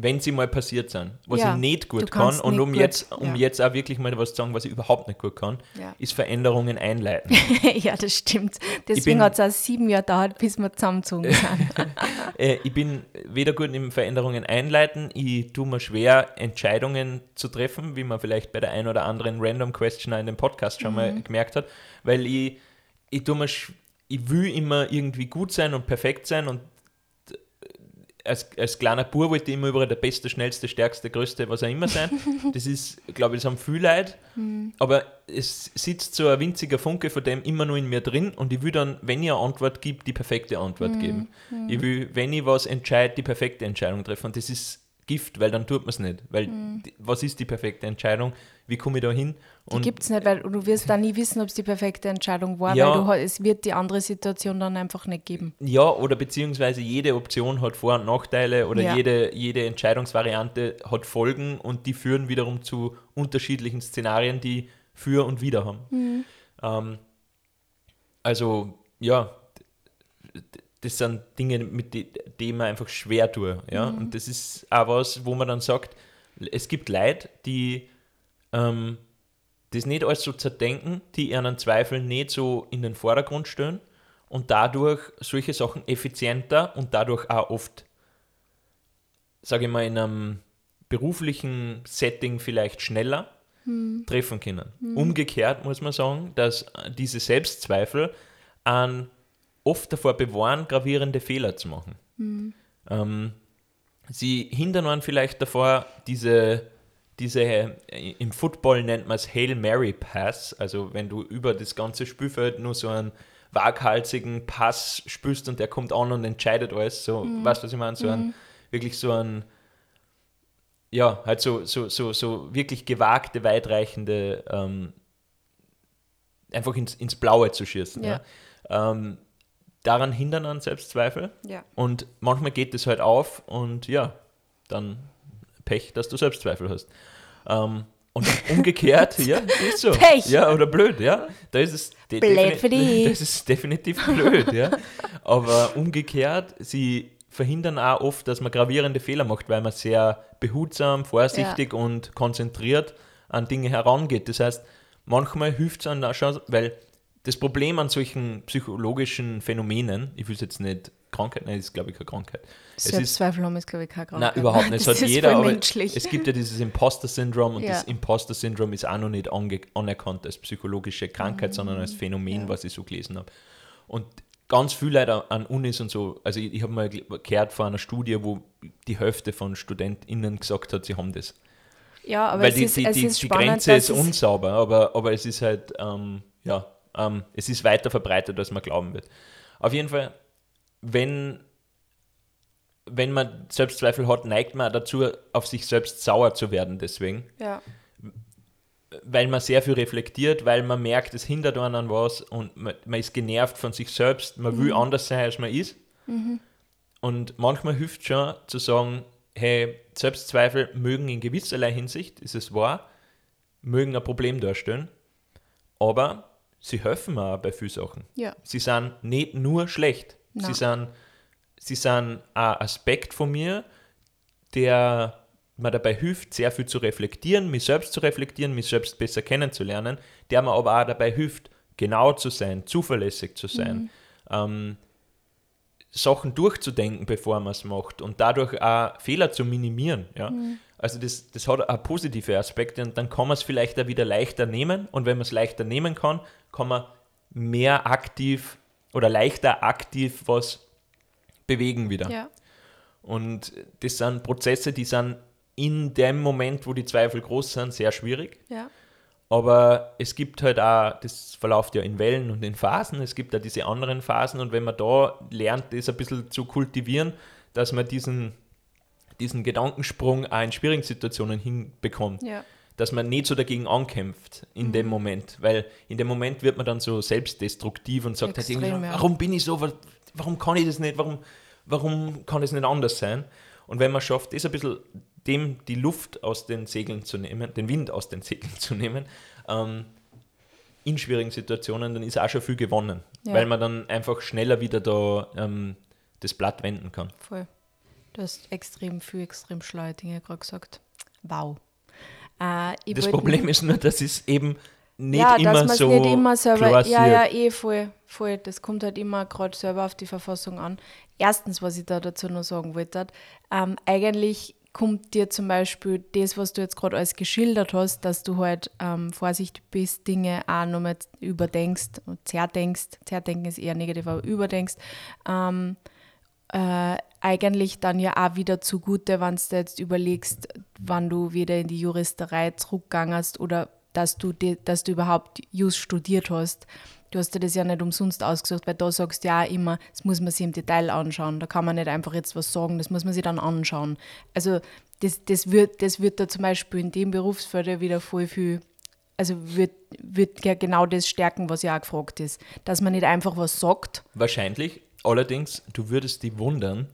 wenn sie mal passiert sind. Was Ja, ich nicht gut kann, und um, gut, jetzt, um ja. jetzt auch wirklich mal was zu sagen, was ich überhaupt nicht gut kann, Ja. ist Veränderungen einleiten. ja, das stimmt. Deswegen hat es auch sieben Jahre gedauert, bis wir zusammengezogen sind. äh, ich bin weder gut im Veränderungen einleiten, ich tue mir schwer, Entscheidungen zu treffen, wie man vielleicht bei der ein oder anderen Random Question in dem Podcast schon Mhm. mal gemerkt hat, weil ich, ich tue mir ich will immer irgendwie gut sein und perfekt sein und als, als kleiner Bub wollte ich immer überall der Beste, Schnellste, Stärkste, Größte, was auch immer sein. Das ist, glaube ich, das haben viele Leute. Aber es sitzt so ein winziger Funke von dem immer nur in mir drin und ich will dann, wenn ich eine Antwort gebe, die perfekte Antwort geben. Ich will, wenn ich was entscheide, die perfekte Entscheidung treffen. Und das ist Gift, weil dann tut man es nicht. Weil die, was ist die perfekte Entscheidung? Wie komme ich da hin? Die gibt es nicht, weil du wirst dann nie wissen, ob es die perfekte Entscheidung war, Ja. weil du, es wird die andere Situation dann einfach nicht geben. Ja, oder beziehungsweise jede Option hat Vor- und Nachteile oder Ja. jede, jede Entscheidungsvariante hat Folgen und die führen wiederum zu unterschiedlichen Szenarien, die für und wider haben. Ähm, also, ja, das sind Dinge, mit die man einfach schwer tue. Ja? Und das ist auch was, wo man dann sagt, es gibt Leute, die ähm, das nicht alles so zerdenken, die ihren Zweifel nicht so in den Vordergrund stellen und dadurch solche Sachen effizienter und dadurch auch oft, sage ich mal, in einem beruflichen Setting vielleicht schneller treffen können. Umgekehrt muss man sagen, dass diese Selbstzweifel an oft davor bewahren, gravierende Fehler zu machen. Ähm, sie hindern einen vielleicht davor, diese, diese, äh, im Football nennt man es Hail Mary Pass, also wenn du über das ganze Spielfeld nur so einen waghalsigen Pass spürst und der kommt an und entscheidet alles, so, weißt du, was ich meine? So ein, wirklich so ein, ja, halt so, so, so, so wirklich gewagte, weitreichende, ähm, einfach ins, ins Blaue zu schießen. Ja. Ja. Ähm, daran hindern an Selbstzweifel. Ja. Und manchmal geht es halt auf und ja, dann Pech, dass du Selbstzweifel hast. Ähm, und umgekehrt, ja, ist so. Pech. Ja, oder blöd, ja. Da ist es Blöd für dich. Das ist definitiv blöd, ja. Aber umgekehrt, sie verhindern auch oft, dass man gravierende Fehler macht, weil man sehr behutsam, vorsichtig und konzentriert an Dinge herangeht. Das heißt, manchmal hilft es einem auch schon, weil das Problem an solchen psychologischen Phänomenen, ich will es jetzt nicht Krankheit? Nein, das ist, glaube ich, keine Krankheit. Es ist, Selbstzweifel haben ist, glaube ich, keine Krankheit. nein, überhaupt nicht. Es Das hat ist jeder, aber menschlich. es gibt ja dieses Imposter-Syndrom und Ja. das Imposter-Syndrom ist auch noch nicht anerkannt als psychologische Krankheit, sondern als Phänomen, Mhm. Ja. was ich so gelesen habe. Und ganz viele Leute an Unis und so, also ich, ich habe mal gehört von einer Studie, wo die Hälfte von StudentInnen gesagt hat, sie haben das. ja, aber Weil es die, ist, die, es die, ist die spannend, Grenze ist es- unsauber, aber, aber es ist halt, ähm, ja, ähm, es ist weiter verbreitet, als man glauben wird. Auf jeden Fall, wenn, wenn man Selbstzweifel hat, neigt man dazu, auf sich selbst sauer zu werden deswegen, Ja, weil man sehr viel reflektiert, weil man merkt, es hindert einen an was und man, man ist genervt von sich selbst, man will anders sein, als man ist. Und manchmal hilft schon zu sagen, hey, Selbstzweifel mögen in gewisserlei Hinsicht, ist es wahr, mögen ein Problem darstellen, aber sie helfen mir auch bei vielen Sachen. ja, Sie sind nicht nur schlecht. Nein. Sie sind, sie sind ein Aspekt von mir, der mir dabei hilft, sehr viel zu reflektieren, mich selbst zu reflektieren, mich selbst besser kennenzulernen, der mir aber auch dabei hilft, genau zu sein, zuverlässig zu sein, ähm, Sachen durchzudenken, bevor man es macht und dadurch auch Fehler zu minimieren. Ja? Also das, das hat auch positive Aspekte und dann kann man es vielleicht auch wieder leichter nehmen und wenn man es leichter nehmen kann, kann man mehr aktiv oder leichter aktiv was bewegen wieder. ja, Und das sind Prozesse, die sind in dem Moment, wo die Zweifel groß sind, sehr schwierig. ja, Aber es gibt halt auch, das verläuft ja in Wellen und in Phasen, es gibt da diese anderen Phasen und wenn man da lernt, das ein bisschen zu kultivieren, dass man diesen, diesen Gedankensprung auch in schwierigen Situationen hinbekommt, ja, dass man nicht so dagegen ankämpft in dem Moment, weil in dem Moment wird man dann so selbstdestruktiv und sagt halt Extrem, irgendwie, ja. warum bin ich so, Wa- warum kann ich das nicht, warum, warum kann es nicht anders sein? Und wenn man schafft, das ein bisschen dem die Luft aus den Segeln zu nehmen, den Wind aus den Segeln zu nehmen, ähm, in schwierigen Situationen, dann ist auch schon viel gewonnen, Ja. weil man dann einfach schneller wieder da ähm, das Blatt wenden kann. voll. Du hast extrem viel, extrem schlaue Dinge gerade gesagt. Wow. Äh, Das Problem ist nur, dass es eben nicht ja, immer dass so nicht immer selber. Ja, ja, eh voll, voll. Das kommt halt immer gerade selber auf die Verfassung an. Erstens, was ich da dazu noch sagen wollte, ähm, eigentlich kommt dir zum Beispiel das, was du jetzt gerade alles geschildert hast, dass du halt ähm, vorsichtig bist, Dinge auch nochmal überdenkst und zerdenkst. Zerdenken ist eher negativ, aber überdenkst. Ähm, äh, eigentlich dann ja auch wieder zugute, wenn du jetzt überlegst, wann du wieder in die Juristerei zurückgangst oder dass du, die, dass du überhaupt Just studiert hast. Du hast dir das ja nicht umsonst ausgesucht, weil da sagst du ja auch immer, das muss man sich im Detail anschauen. Da kann man nicht einfach jetzt was sagen, das muss man sich dann anschauen. Also das, das, wird, das wird da zum Beispiel in dem Berufsfeld wieder voll viel, also wird, wird ja genau das stärken, was ja auch gefragt ist. Dass man nicht einfach was sagt, Wahrscheinlich. Allerdings, du würdest dich wundern,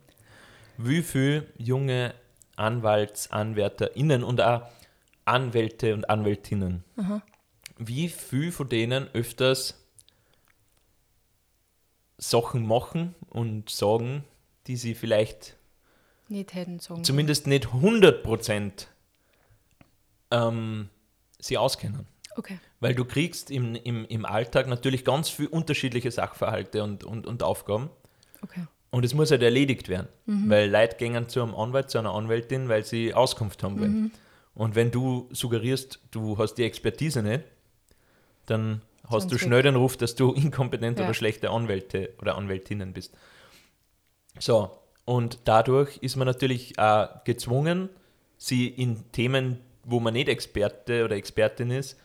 wie viele junge AnwaltsanwärterInnen und auch Anwälte und Anwältinnen, wie viel von denen öfters Sachen machen und sagen, die sie vielleicht nicht hätten sagen zumindest nicht 100% ähm, sie auskennen. Okay. Weil du kriegst im, im, im Alltag natürlich ganz viele unterschiedliche Sachverhalte und, und, und Aufgaben. Okay. Und es muss halt erledigt werden. Weil Leute gehen zu einem Anwalt, zu einer Anwältin, weil sie Auskunft haben wollen. Und wenn du suggerierst, du hast die Expertise nicht, dann hast Sonst du schnell den Ruf, dass du inkompetent Ja. oder schlechte Anwälte oder Anwältinnen bist. So, und dadurch ist man natürlich auch gezwungen, sie in Themen, wo man nicht Experte oder Expertin ist,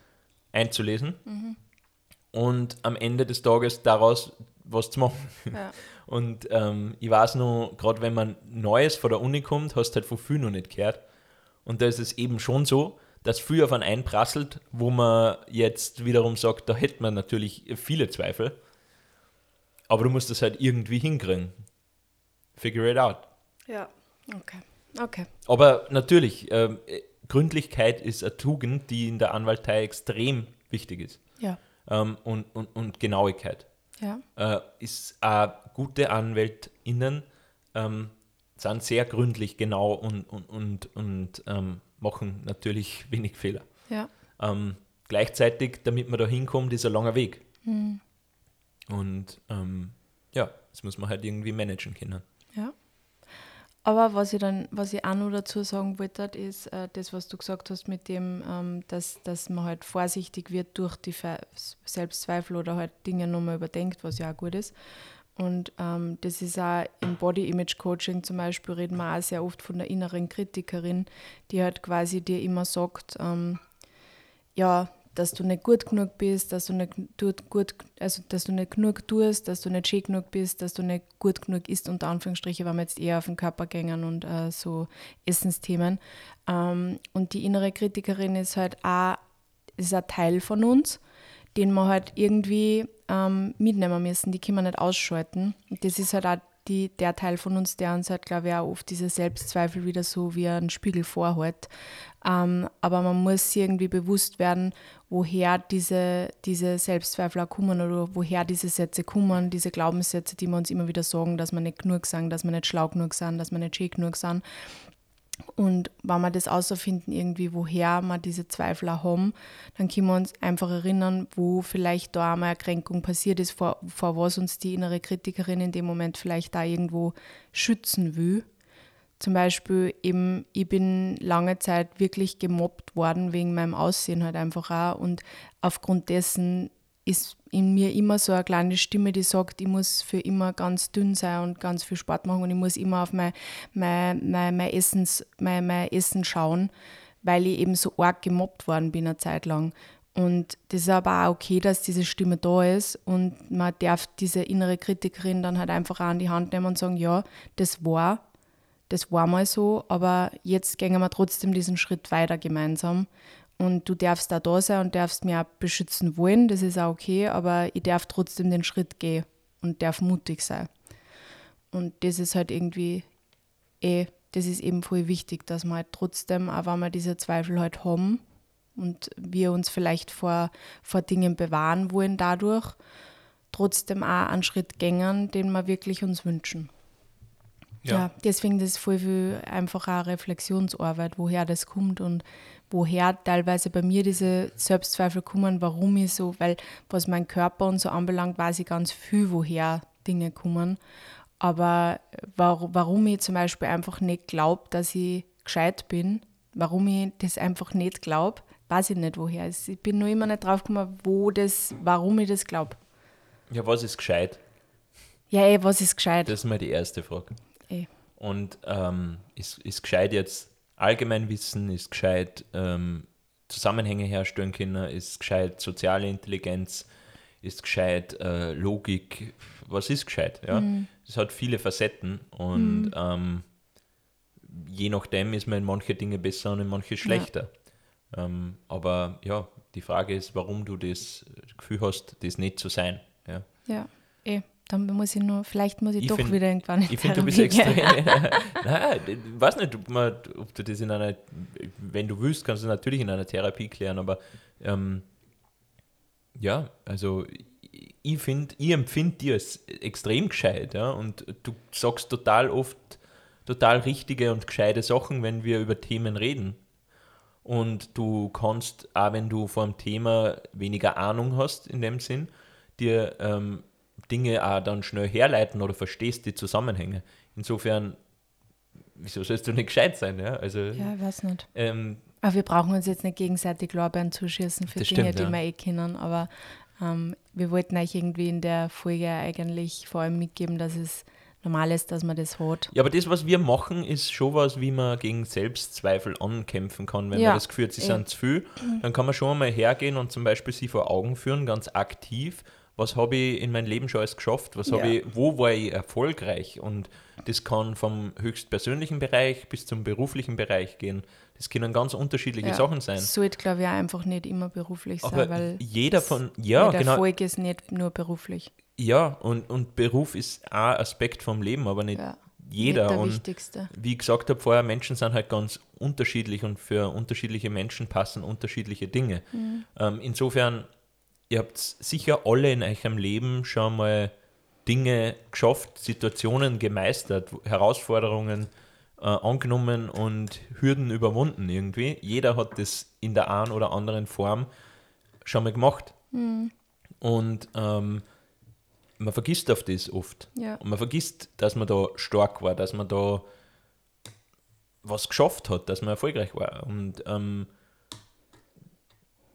einzulesen und am Ende des Tages daraus was zu machen. Ja. Und ähm, ich weiß noch, gerade wenn man Neues von der Uni kommt, hast du halt von viel noch nicht gehört. Und da ist es eben schon so, dass viel auf einen einprasselt, wo man jetzt wiederum sagt, da hätte man natürlich viele Zweifel. Aber du musst das halt irgendwie hinkriegen. Figure it out. Ja. Okay. Okay. Aber natürlich, äh, Gründlichkeit ist eine Tugend, die in der Anwaltei extrem wichtig ist. Ja. Ähm, und, und, und Genauigkeit. Ja. äh, ist äh, gute AnwältInnen ähm, sind sehr gründlich genau und, und, und, und ähm, machen natürlich wenig Fehler. Ja. Ähm, gleichzeitig, damit man da hinkommt, ist ein langer Weg. Und ähm, ja, das muss man halt irgendwie managen können. Aber was ich dann, was ich auch noch dazu sagen wollte, ist äh, das, was du gesagt hast mit dem, ähm, dass, dass man halt vorsichtig wird durch die Ver Selbstzweifel oder halt Dinge nochmal überdenkt, was ja auch gut ist. Und ähm, das ist auch im Body Image Coaching zum Beispiel, reden wir auch sehr oft von der inneren Kritikerin, die halt quasi dir immer sagt, ähm, ja, dass du nicht gut genug bist, dass du nicht gut, also dass du nicht genug tust, dass du nicht schön genug bist, dass du nicht gut genug isst, unter Anführungsstrichen, wenn wir jetzt eher auf den Körper gängen und äh, so Essensthemen. Ähm, und die innere Kritikerin ist halt auch, ist ein Teil von uns, den wir halt irgendwie ähm, mitnehmen müssen, die können wir nicht ausschalten. Das ist halt auch die, der Teil von uns, der uns halt, glaube ich, auch oft diese Selbstzweifel wieder so wie ein Spiegel vorhält. Ähm, aber man muss irgendwie bewusst werden, woher diese, diese Selbstzweifel auch kommen oder woher diese Sätze kommen, diese Glaubenssätze, die wir uns immer wieder sagen, dass wir nicht genug sind, dass wir nicht schlau genug sind, dass wir nicht schön genug sind. Und wenn wir das außerfinden, irgendwie, woher wir diese Zweifel auch haben, dann können wir uns einfach erinnern, wo vielleicht da einmal eine Kränkung passiert ist, vor, vor was uns die innere Kritikerin in dem Moment vielleicht da irgendwo schützen will. Zum Beispiel eben, ich bin lange Zeit wirklich gemobbt worden wegen meinem Aussehen halt einfach auch und aufgrund dessen ist in mir immer so eine kleine Stimme, die sagt, ich muss für immer ganz dünn sein und ganz viel Sport machen und ich muss immer auf mein, mein, mein, mein, Essens, mein, mein Essen schauen, weil ich eben so arg gemobbt worden bin eine Zeit lang. Und das ist aber auch okay, dass diese Stimme da ist und man darf diese innere Kritikerin dann halt einfach auch an die Hand nehmen und sagen, ja, das war, das war mal so, aber jetzt gehen wir trotzdem diesen Schritt weiter gemeinsam und du darfst da da sein und darfst mich auch beschützen wollen, das ist auch okay, aber ich darf trotzdem den Schritt gehen und darf mutig sein. Und das ist halt irgendwie eh, das ist eben voll wichtig, dass wir halt trotzdem, auch wenn wir diese Zweifel halt haben und wir uns vielleicht vor, vor Dingen bewahren wollen dadurch, trotzdem auch einen Schritt gängern, den wir wirklich uns wünschen. Ja. ja, deswegen das ist voll viel einfach auch Reflexionsarbeit, woher das kommt und woher teilweise bei mir diese Selbstzweifel kommen, warum ich so, weil was mein Körper und so anbelangt, weiß ich ganz viel, woher Dinge kommen. Aber warum ich zum Beispiel einfach nicht glaube, dass ich gescheit bin, warum ich das einfach nicht glaube, weiß ich nicht woher. Ich bin nur immer nicht drauf gekommen, wo das, warum ich das glaube. Ja, was ist gescheit? Ja, ey, eh, was ist gescheit? Das ist mal die erste Frage. Ey. Eh. Und ähm, ist, ist gescheit jetzt Allgemeinwissen, ist gescheit ähm, Zusammenhänge herstellen können, ist gescheit soziale Intelligenz, ist gescheit äh, Logik, was ist gescheit? Ja? Mhm. Das hat viele Facetten und mhm. ähm, je nachdem ist man in manche Dinge besser und in manche schlechter. Ja. Ähm, aber ja, die Frage ist, warum du das Gefühl hast, das nicht zu sein. Ja, ja eh. Dann muss ich nur, vielleicht muss ich, ich doch find, wieder irgendwann Ich finde, du bist extrem. Nein, ich weiß nicht, ob, man, ob, du das in einer, wenn du willst, kannst du natürlich in einer Therapie klären, aber ähm, ja, also ich finde, ich empfinde dir als extrem gescheit, ja, und du sagst total oft total richtige und gescheite Sachen, wenn wir über Themen reden. Und du kannst, auch wenn du vor einem Thema weniger Ahnung hast, in dem Sinn, dir ähm, Dinge auch dann schnell herleiten oder verstehst die Zusammenhänge. Insofern, wieso sollst du nicht gescheit sein? Ja, also, ja ich weiß nicht. Ähm, aber wir brauchen uns jetzt nicht gegenseitig Lorbeeren zuschießen für Dinge, stimmt, die ja. wir eh kennen. Aber ähm, wir wollten euch irgendwie in der Folge eigentlich vor allem mitgeben, dass es normal ist, dass man das hat. Ja, aber das, was wir machen, ist schon was, wie man gegen Selbstzweifel ankämpfen kann. Wenn ja. man das Gefühl hat, sie sind zu viel, dann kann man schon mal hergehen und zum Beispiel sie vor Augen führen, ganz aktiv was habe ich in meinem Leben schon alles geschafft, was ja. ich, wo war ich erfolgreich und das kann vom höchstpersönlichen Bereich bis zum beruflichen Bereich gehen. Das können ganz unterschiedliche ja, Sachen sein. Das sollte, glaube ich, auch einfach nicht immer beruflich Aber sein, weil jeder von, ja, jeder genau. Erfolg ist nicht nur beruflich. Ja, und, und Beruf ist ein Aspekt vom Leben, aber nicht ja, jeder. Nicht der und wichtigste. Wie ich gesagt habe vorher, Menschen sind halt ganz unterschiedlich und für unterschiedliche Menschen passen unterschiedliche Dinge. Mhm. Ähm, insofern ihr habt sicher alle in eurem Leben schon mal Dinge geschafft, Situationen gemeistert, Herausforderungen äh, angenommen und Hürden überwunden irgendwie. Jeder hat das in der einen oder anderen Form schon mal gemacht. Mhm. Und ähm, man vergisst auf das oft. Ja. Und man vergisst, dass man da stark war, dass man da was geschafft hat, dass man erfolgreich war. Und ähm,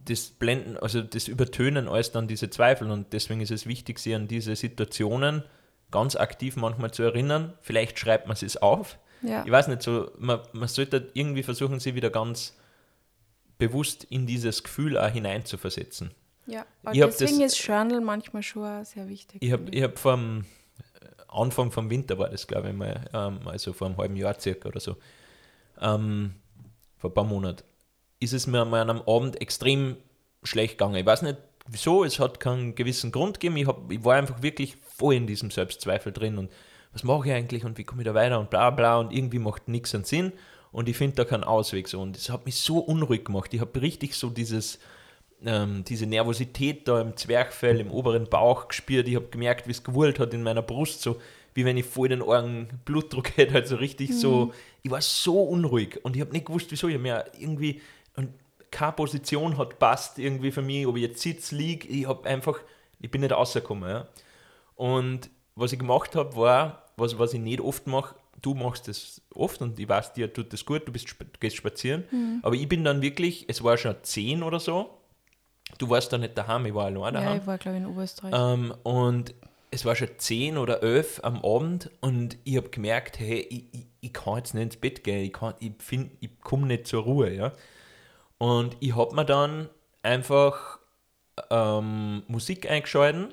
das Blenden, also das Übertönen alles dann diese Zweifel. Und deswegen ist es wichtig, sich an diese Situationen ganz aktiv manchmal zu erinnern. Vielleicht schreibt man es auf. Ja. Ich weiß nicht, so, man, man sollte irgendwie versuchen, sie wieder ganz bewusst in dieses Gefühl auch hineinzuversetzen. ja. Hab deswegen das- ist Journal manchmal schon sehr wichtig. Ich habe ich hab vom Anfang vom Winter war das, glaube ich mal, ähm, also vor einem halben Jahr circa oder so, ähm, vor ein paar Monaten, ist es mir mal an einem Abend extrem schlecht gegangen. Ich weiß nicht wieso, es hat keinen gewissen Grund gegeben. Ich, hab, ich war einfach wirklich voll in diesem Selbstzweifel drin und was mache ich eigentlich und wie komme ich da weiter und bla bla und irgendwie macht nichts einen Sinn und ich finde da keinen Ausweg so und das hat mich so unruhig gemacht. Ich habe richtig so dieses ähm, diese Nervosität da im Zwerchfell, im oberen Bauch gespürt. Ich habe gemerkt, wie es gewurlt hat in meiner Brust, so wie wenn ich voll den Ohren Blutdruck hätte, halt so richtig so. Ich war so unruhig und ich habe nicht gewusst, wieso. Ich habe mir irgendwie, keine Position hat passt irgendwie für mich, ob ich jetzt sitze, liege. Ich habe einfach, ich bin nicht rausgekommen. Ja. Und was ich gemacht habe, war, was, was ich nicht oft mache, du machst das oft und ich weiß, dir tut das gut, du, bist, du gehst spazieren. Aber ich bin dann wirklich, es war schon 10 oder so, du warst da nicht daheim, ich war allein ja, daheim. ich war, glaube ich, in Oberösterreich. Ähm, und es war schon 10 oder 11 am Abend und ich habe gemerkt, hey, ich, ich, ich kann jetzt nicht ins Bett gehen, ich, kann- ich, find- ich komme nicht zur Ruhe. Ja? Und ich habe mir dann einfach ähm, Musik eingeschalten,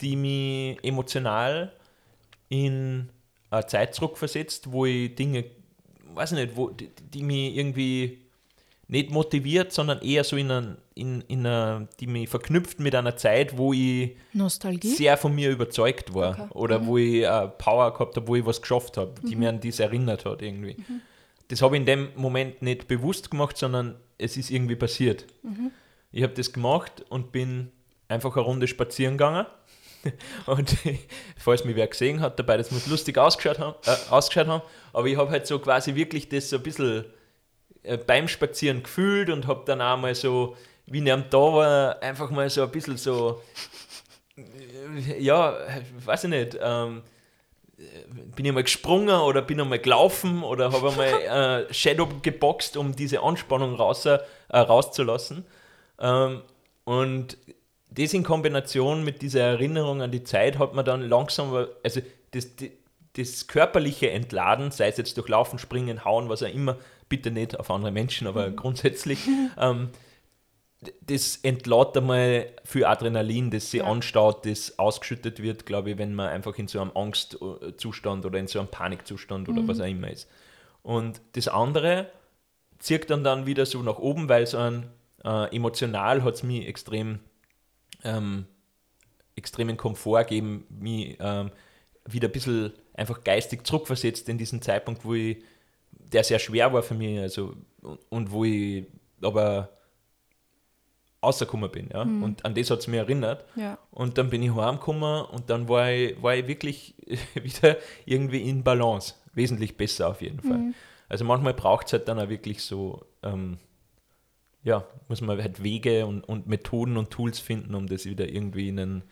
die mich emotional in eine Zeit zurückversetzt, wo ich Dinge, weiß ich nicht, wo, die, die mich irgendwie nicht motiviert, sondern eher so in, ein, in, in einer, die mich verknüpft mit einer Zeit, wo ich Nostalgie? sehr von mir überzeugt war Okay. oder wo ich äh, Power gehabt habe, wo ich was geschafft habe, die mir an das erinnert hat irgendwie. Das habe ich in dem Moment nicht bewusst gemacht, sondern es ist irgendwie passiert. Ich habe das gemacht und bin einfach eine Runde spazieren gegangen. Und falls mich wer gesehen hat dabei, das muss lustig ausgeschaut haben, äh, ausgeschaut haben aber ich habe halt so quasi wirklich das so ein bisschen äh, beim Spazieren gefühlt und habe dann auch mal so, wie ich da war, einfach mal so ein bisschen so, äh, ja, weiß ich nicht, ähm, äh, bin ich mal gesprungen oder bin einmal gelaufen oder habe einmal äh, Shadow geboxt, um diese Anspannung raus, äh, rauszulassen. Ähm, und das in Kombination mit dieser Erinnerung an die Zeit hat man dann langsam, also das, das, das körperliche Entladen, sei es jetzt durch Laufen, Springen, Hauen, was auch immer, bitte nicht auf andere Menschen, aber grundsätzlich, ähm, das entlädt einmal viel Adrenalin, das sich Ja. anstaut, das ausgeschüttet wird, glaube ich, wenn man einfach in so einem Angstzustand oder in so einem Panikzustand oder was auch immer ist. Und das andere zieht dann dann wieder so nach oben, weil so ein äh, emotional hat es mich extrem ähm, extremen Komfort gegeben, mich ähm, wieder ein bisschen einfach geistig zurückversetzt in diesen Zeitpunkt, wo ich, der sehr schwer war für mich, also und, und wo ich aber rausgekommen bin, ja. Und an das hat es mich erinnert. Ja. Und dann bin ich heimgekommen und dann war ich, war ich wirklich wieder irgendwie in Balance. Wesentlich besser auf jeden Fall. Also manchmal braucht es halt dann auch wirklich so, ähm, ja, muss man halt Wege und, und Methoden und Tools finden, um das wieder irgendwie in, einen,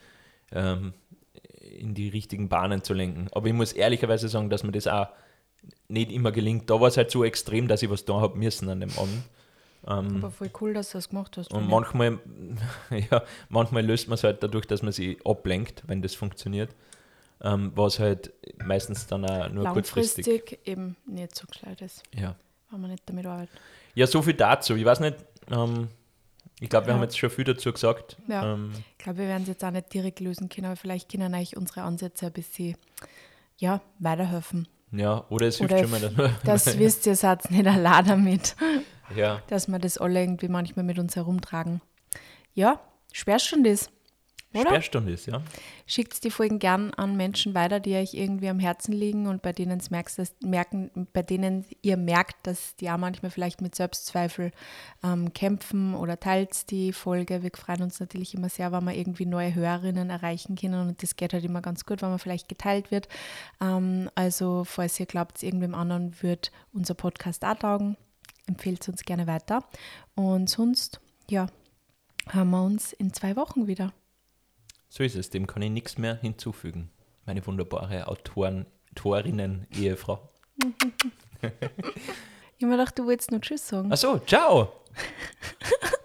ähm, in die richtigen Bahnen zu lenken. Aber ich muss ehrlicherweise sagen, dass mir das auch nicht immer gelingt. Da war es halt so extrem, dass ich was da habe müssen an dem Abend. Ähm, Aber voll cool, dass du das gemacht hast. und manchmal, ja, manchmal löst man es halt dadurch, dass man sie ablenkt, wenn das funktioniert. Ähm, was halt meistens dann auch nur kurzfristig. Langfristig eben nicht so gescheit ist, Ja. wenn man nicht damit arbeitet. ja, so viel dazu. Ich weiß nicht, ähm, ich glaube, wir Ja. haben jetzt schon viel dazu gesagt. Ja. Ähm, Ich glaube, wir werden es jetzt auch nicht direkt lösen können, aber vielleicht können euch unsere Ansätze ein bisschen ja, weiterhelfen. ja, oder es hilft Oder schon mal, dass Das wisst ihr, seid nicht allein damit, ja, dass wir das alle irgendwie manchmal mit uns herumtragen. Ja, Sperrstunde ist, oder? Sperrstunde ist, ja. Schickt die Folgen gern an Menschen weiter, die euch irgendwie am Herzen liegen und bei denen, merkst, dass, merken, bei denen ihr merkt, dass die auch manchmal vielleicht mit Selbstzweifel ähm, kämpfen oder teilt die Folge. Wir freuen uns natürlich immer sehr, wenn wir irgendwie neue Hörerinnen erreichen können und das geht halt immer ganz gut, wenn man vielleicht geteilt wird. Ähm, also falls ihr glaubt, irgendwem anderen wird unser Podcast auch taugen, empfehlt es uns gerne weiter. Und sonst, ja, hören wir uns in zwei Wochen wieder. So ist es, dem kann ich nichts mehr hinzufügen. Meine wunderbare Autoren, Autorinnen, Ehefrau. Ich habe mir gedacht, du wolltest noch Tschüss sagen. Achso, ciao!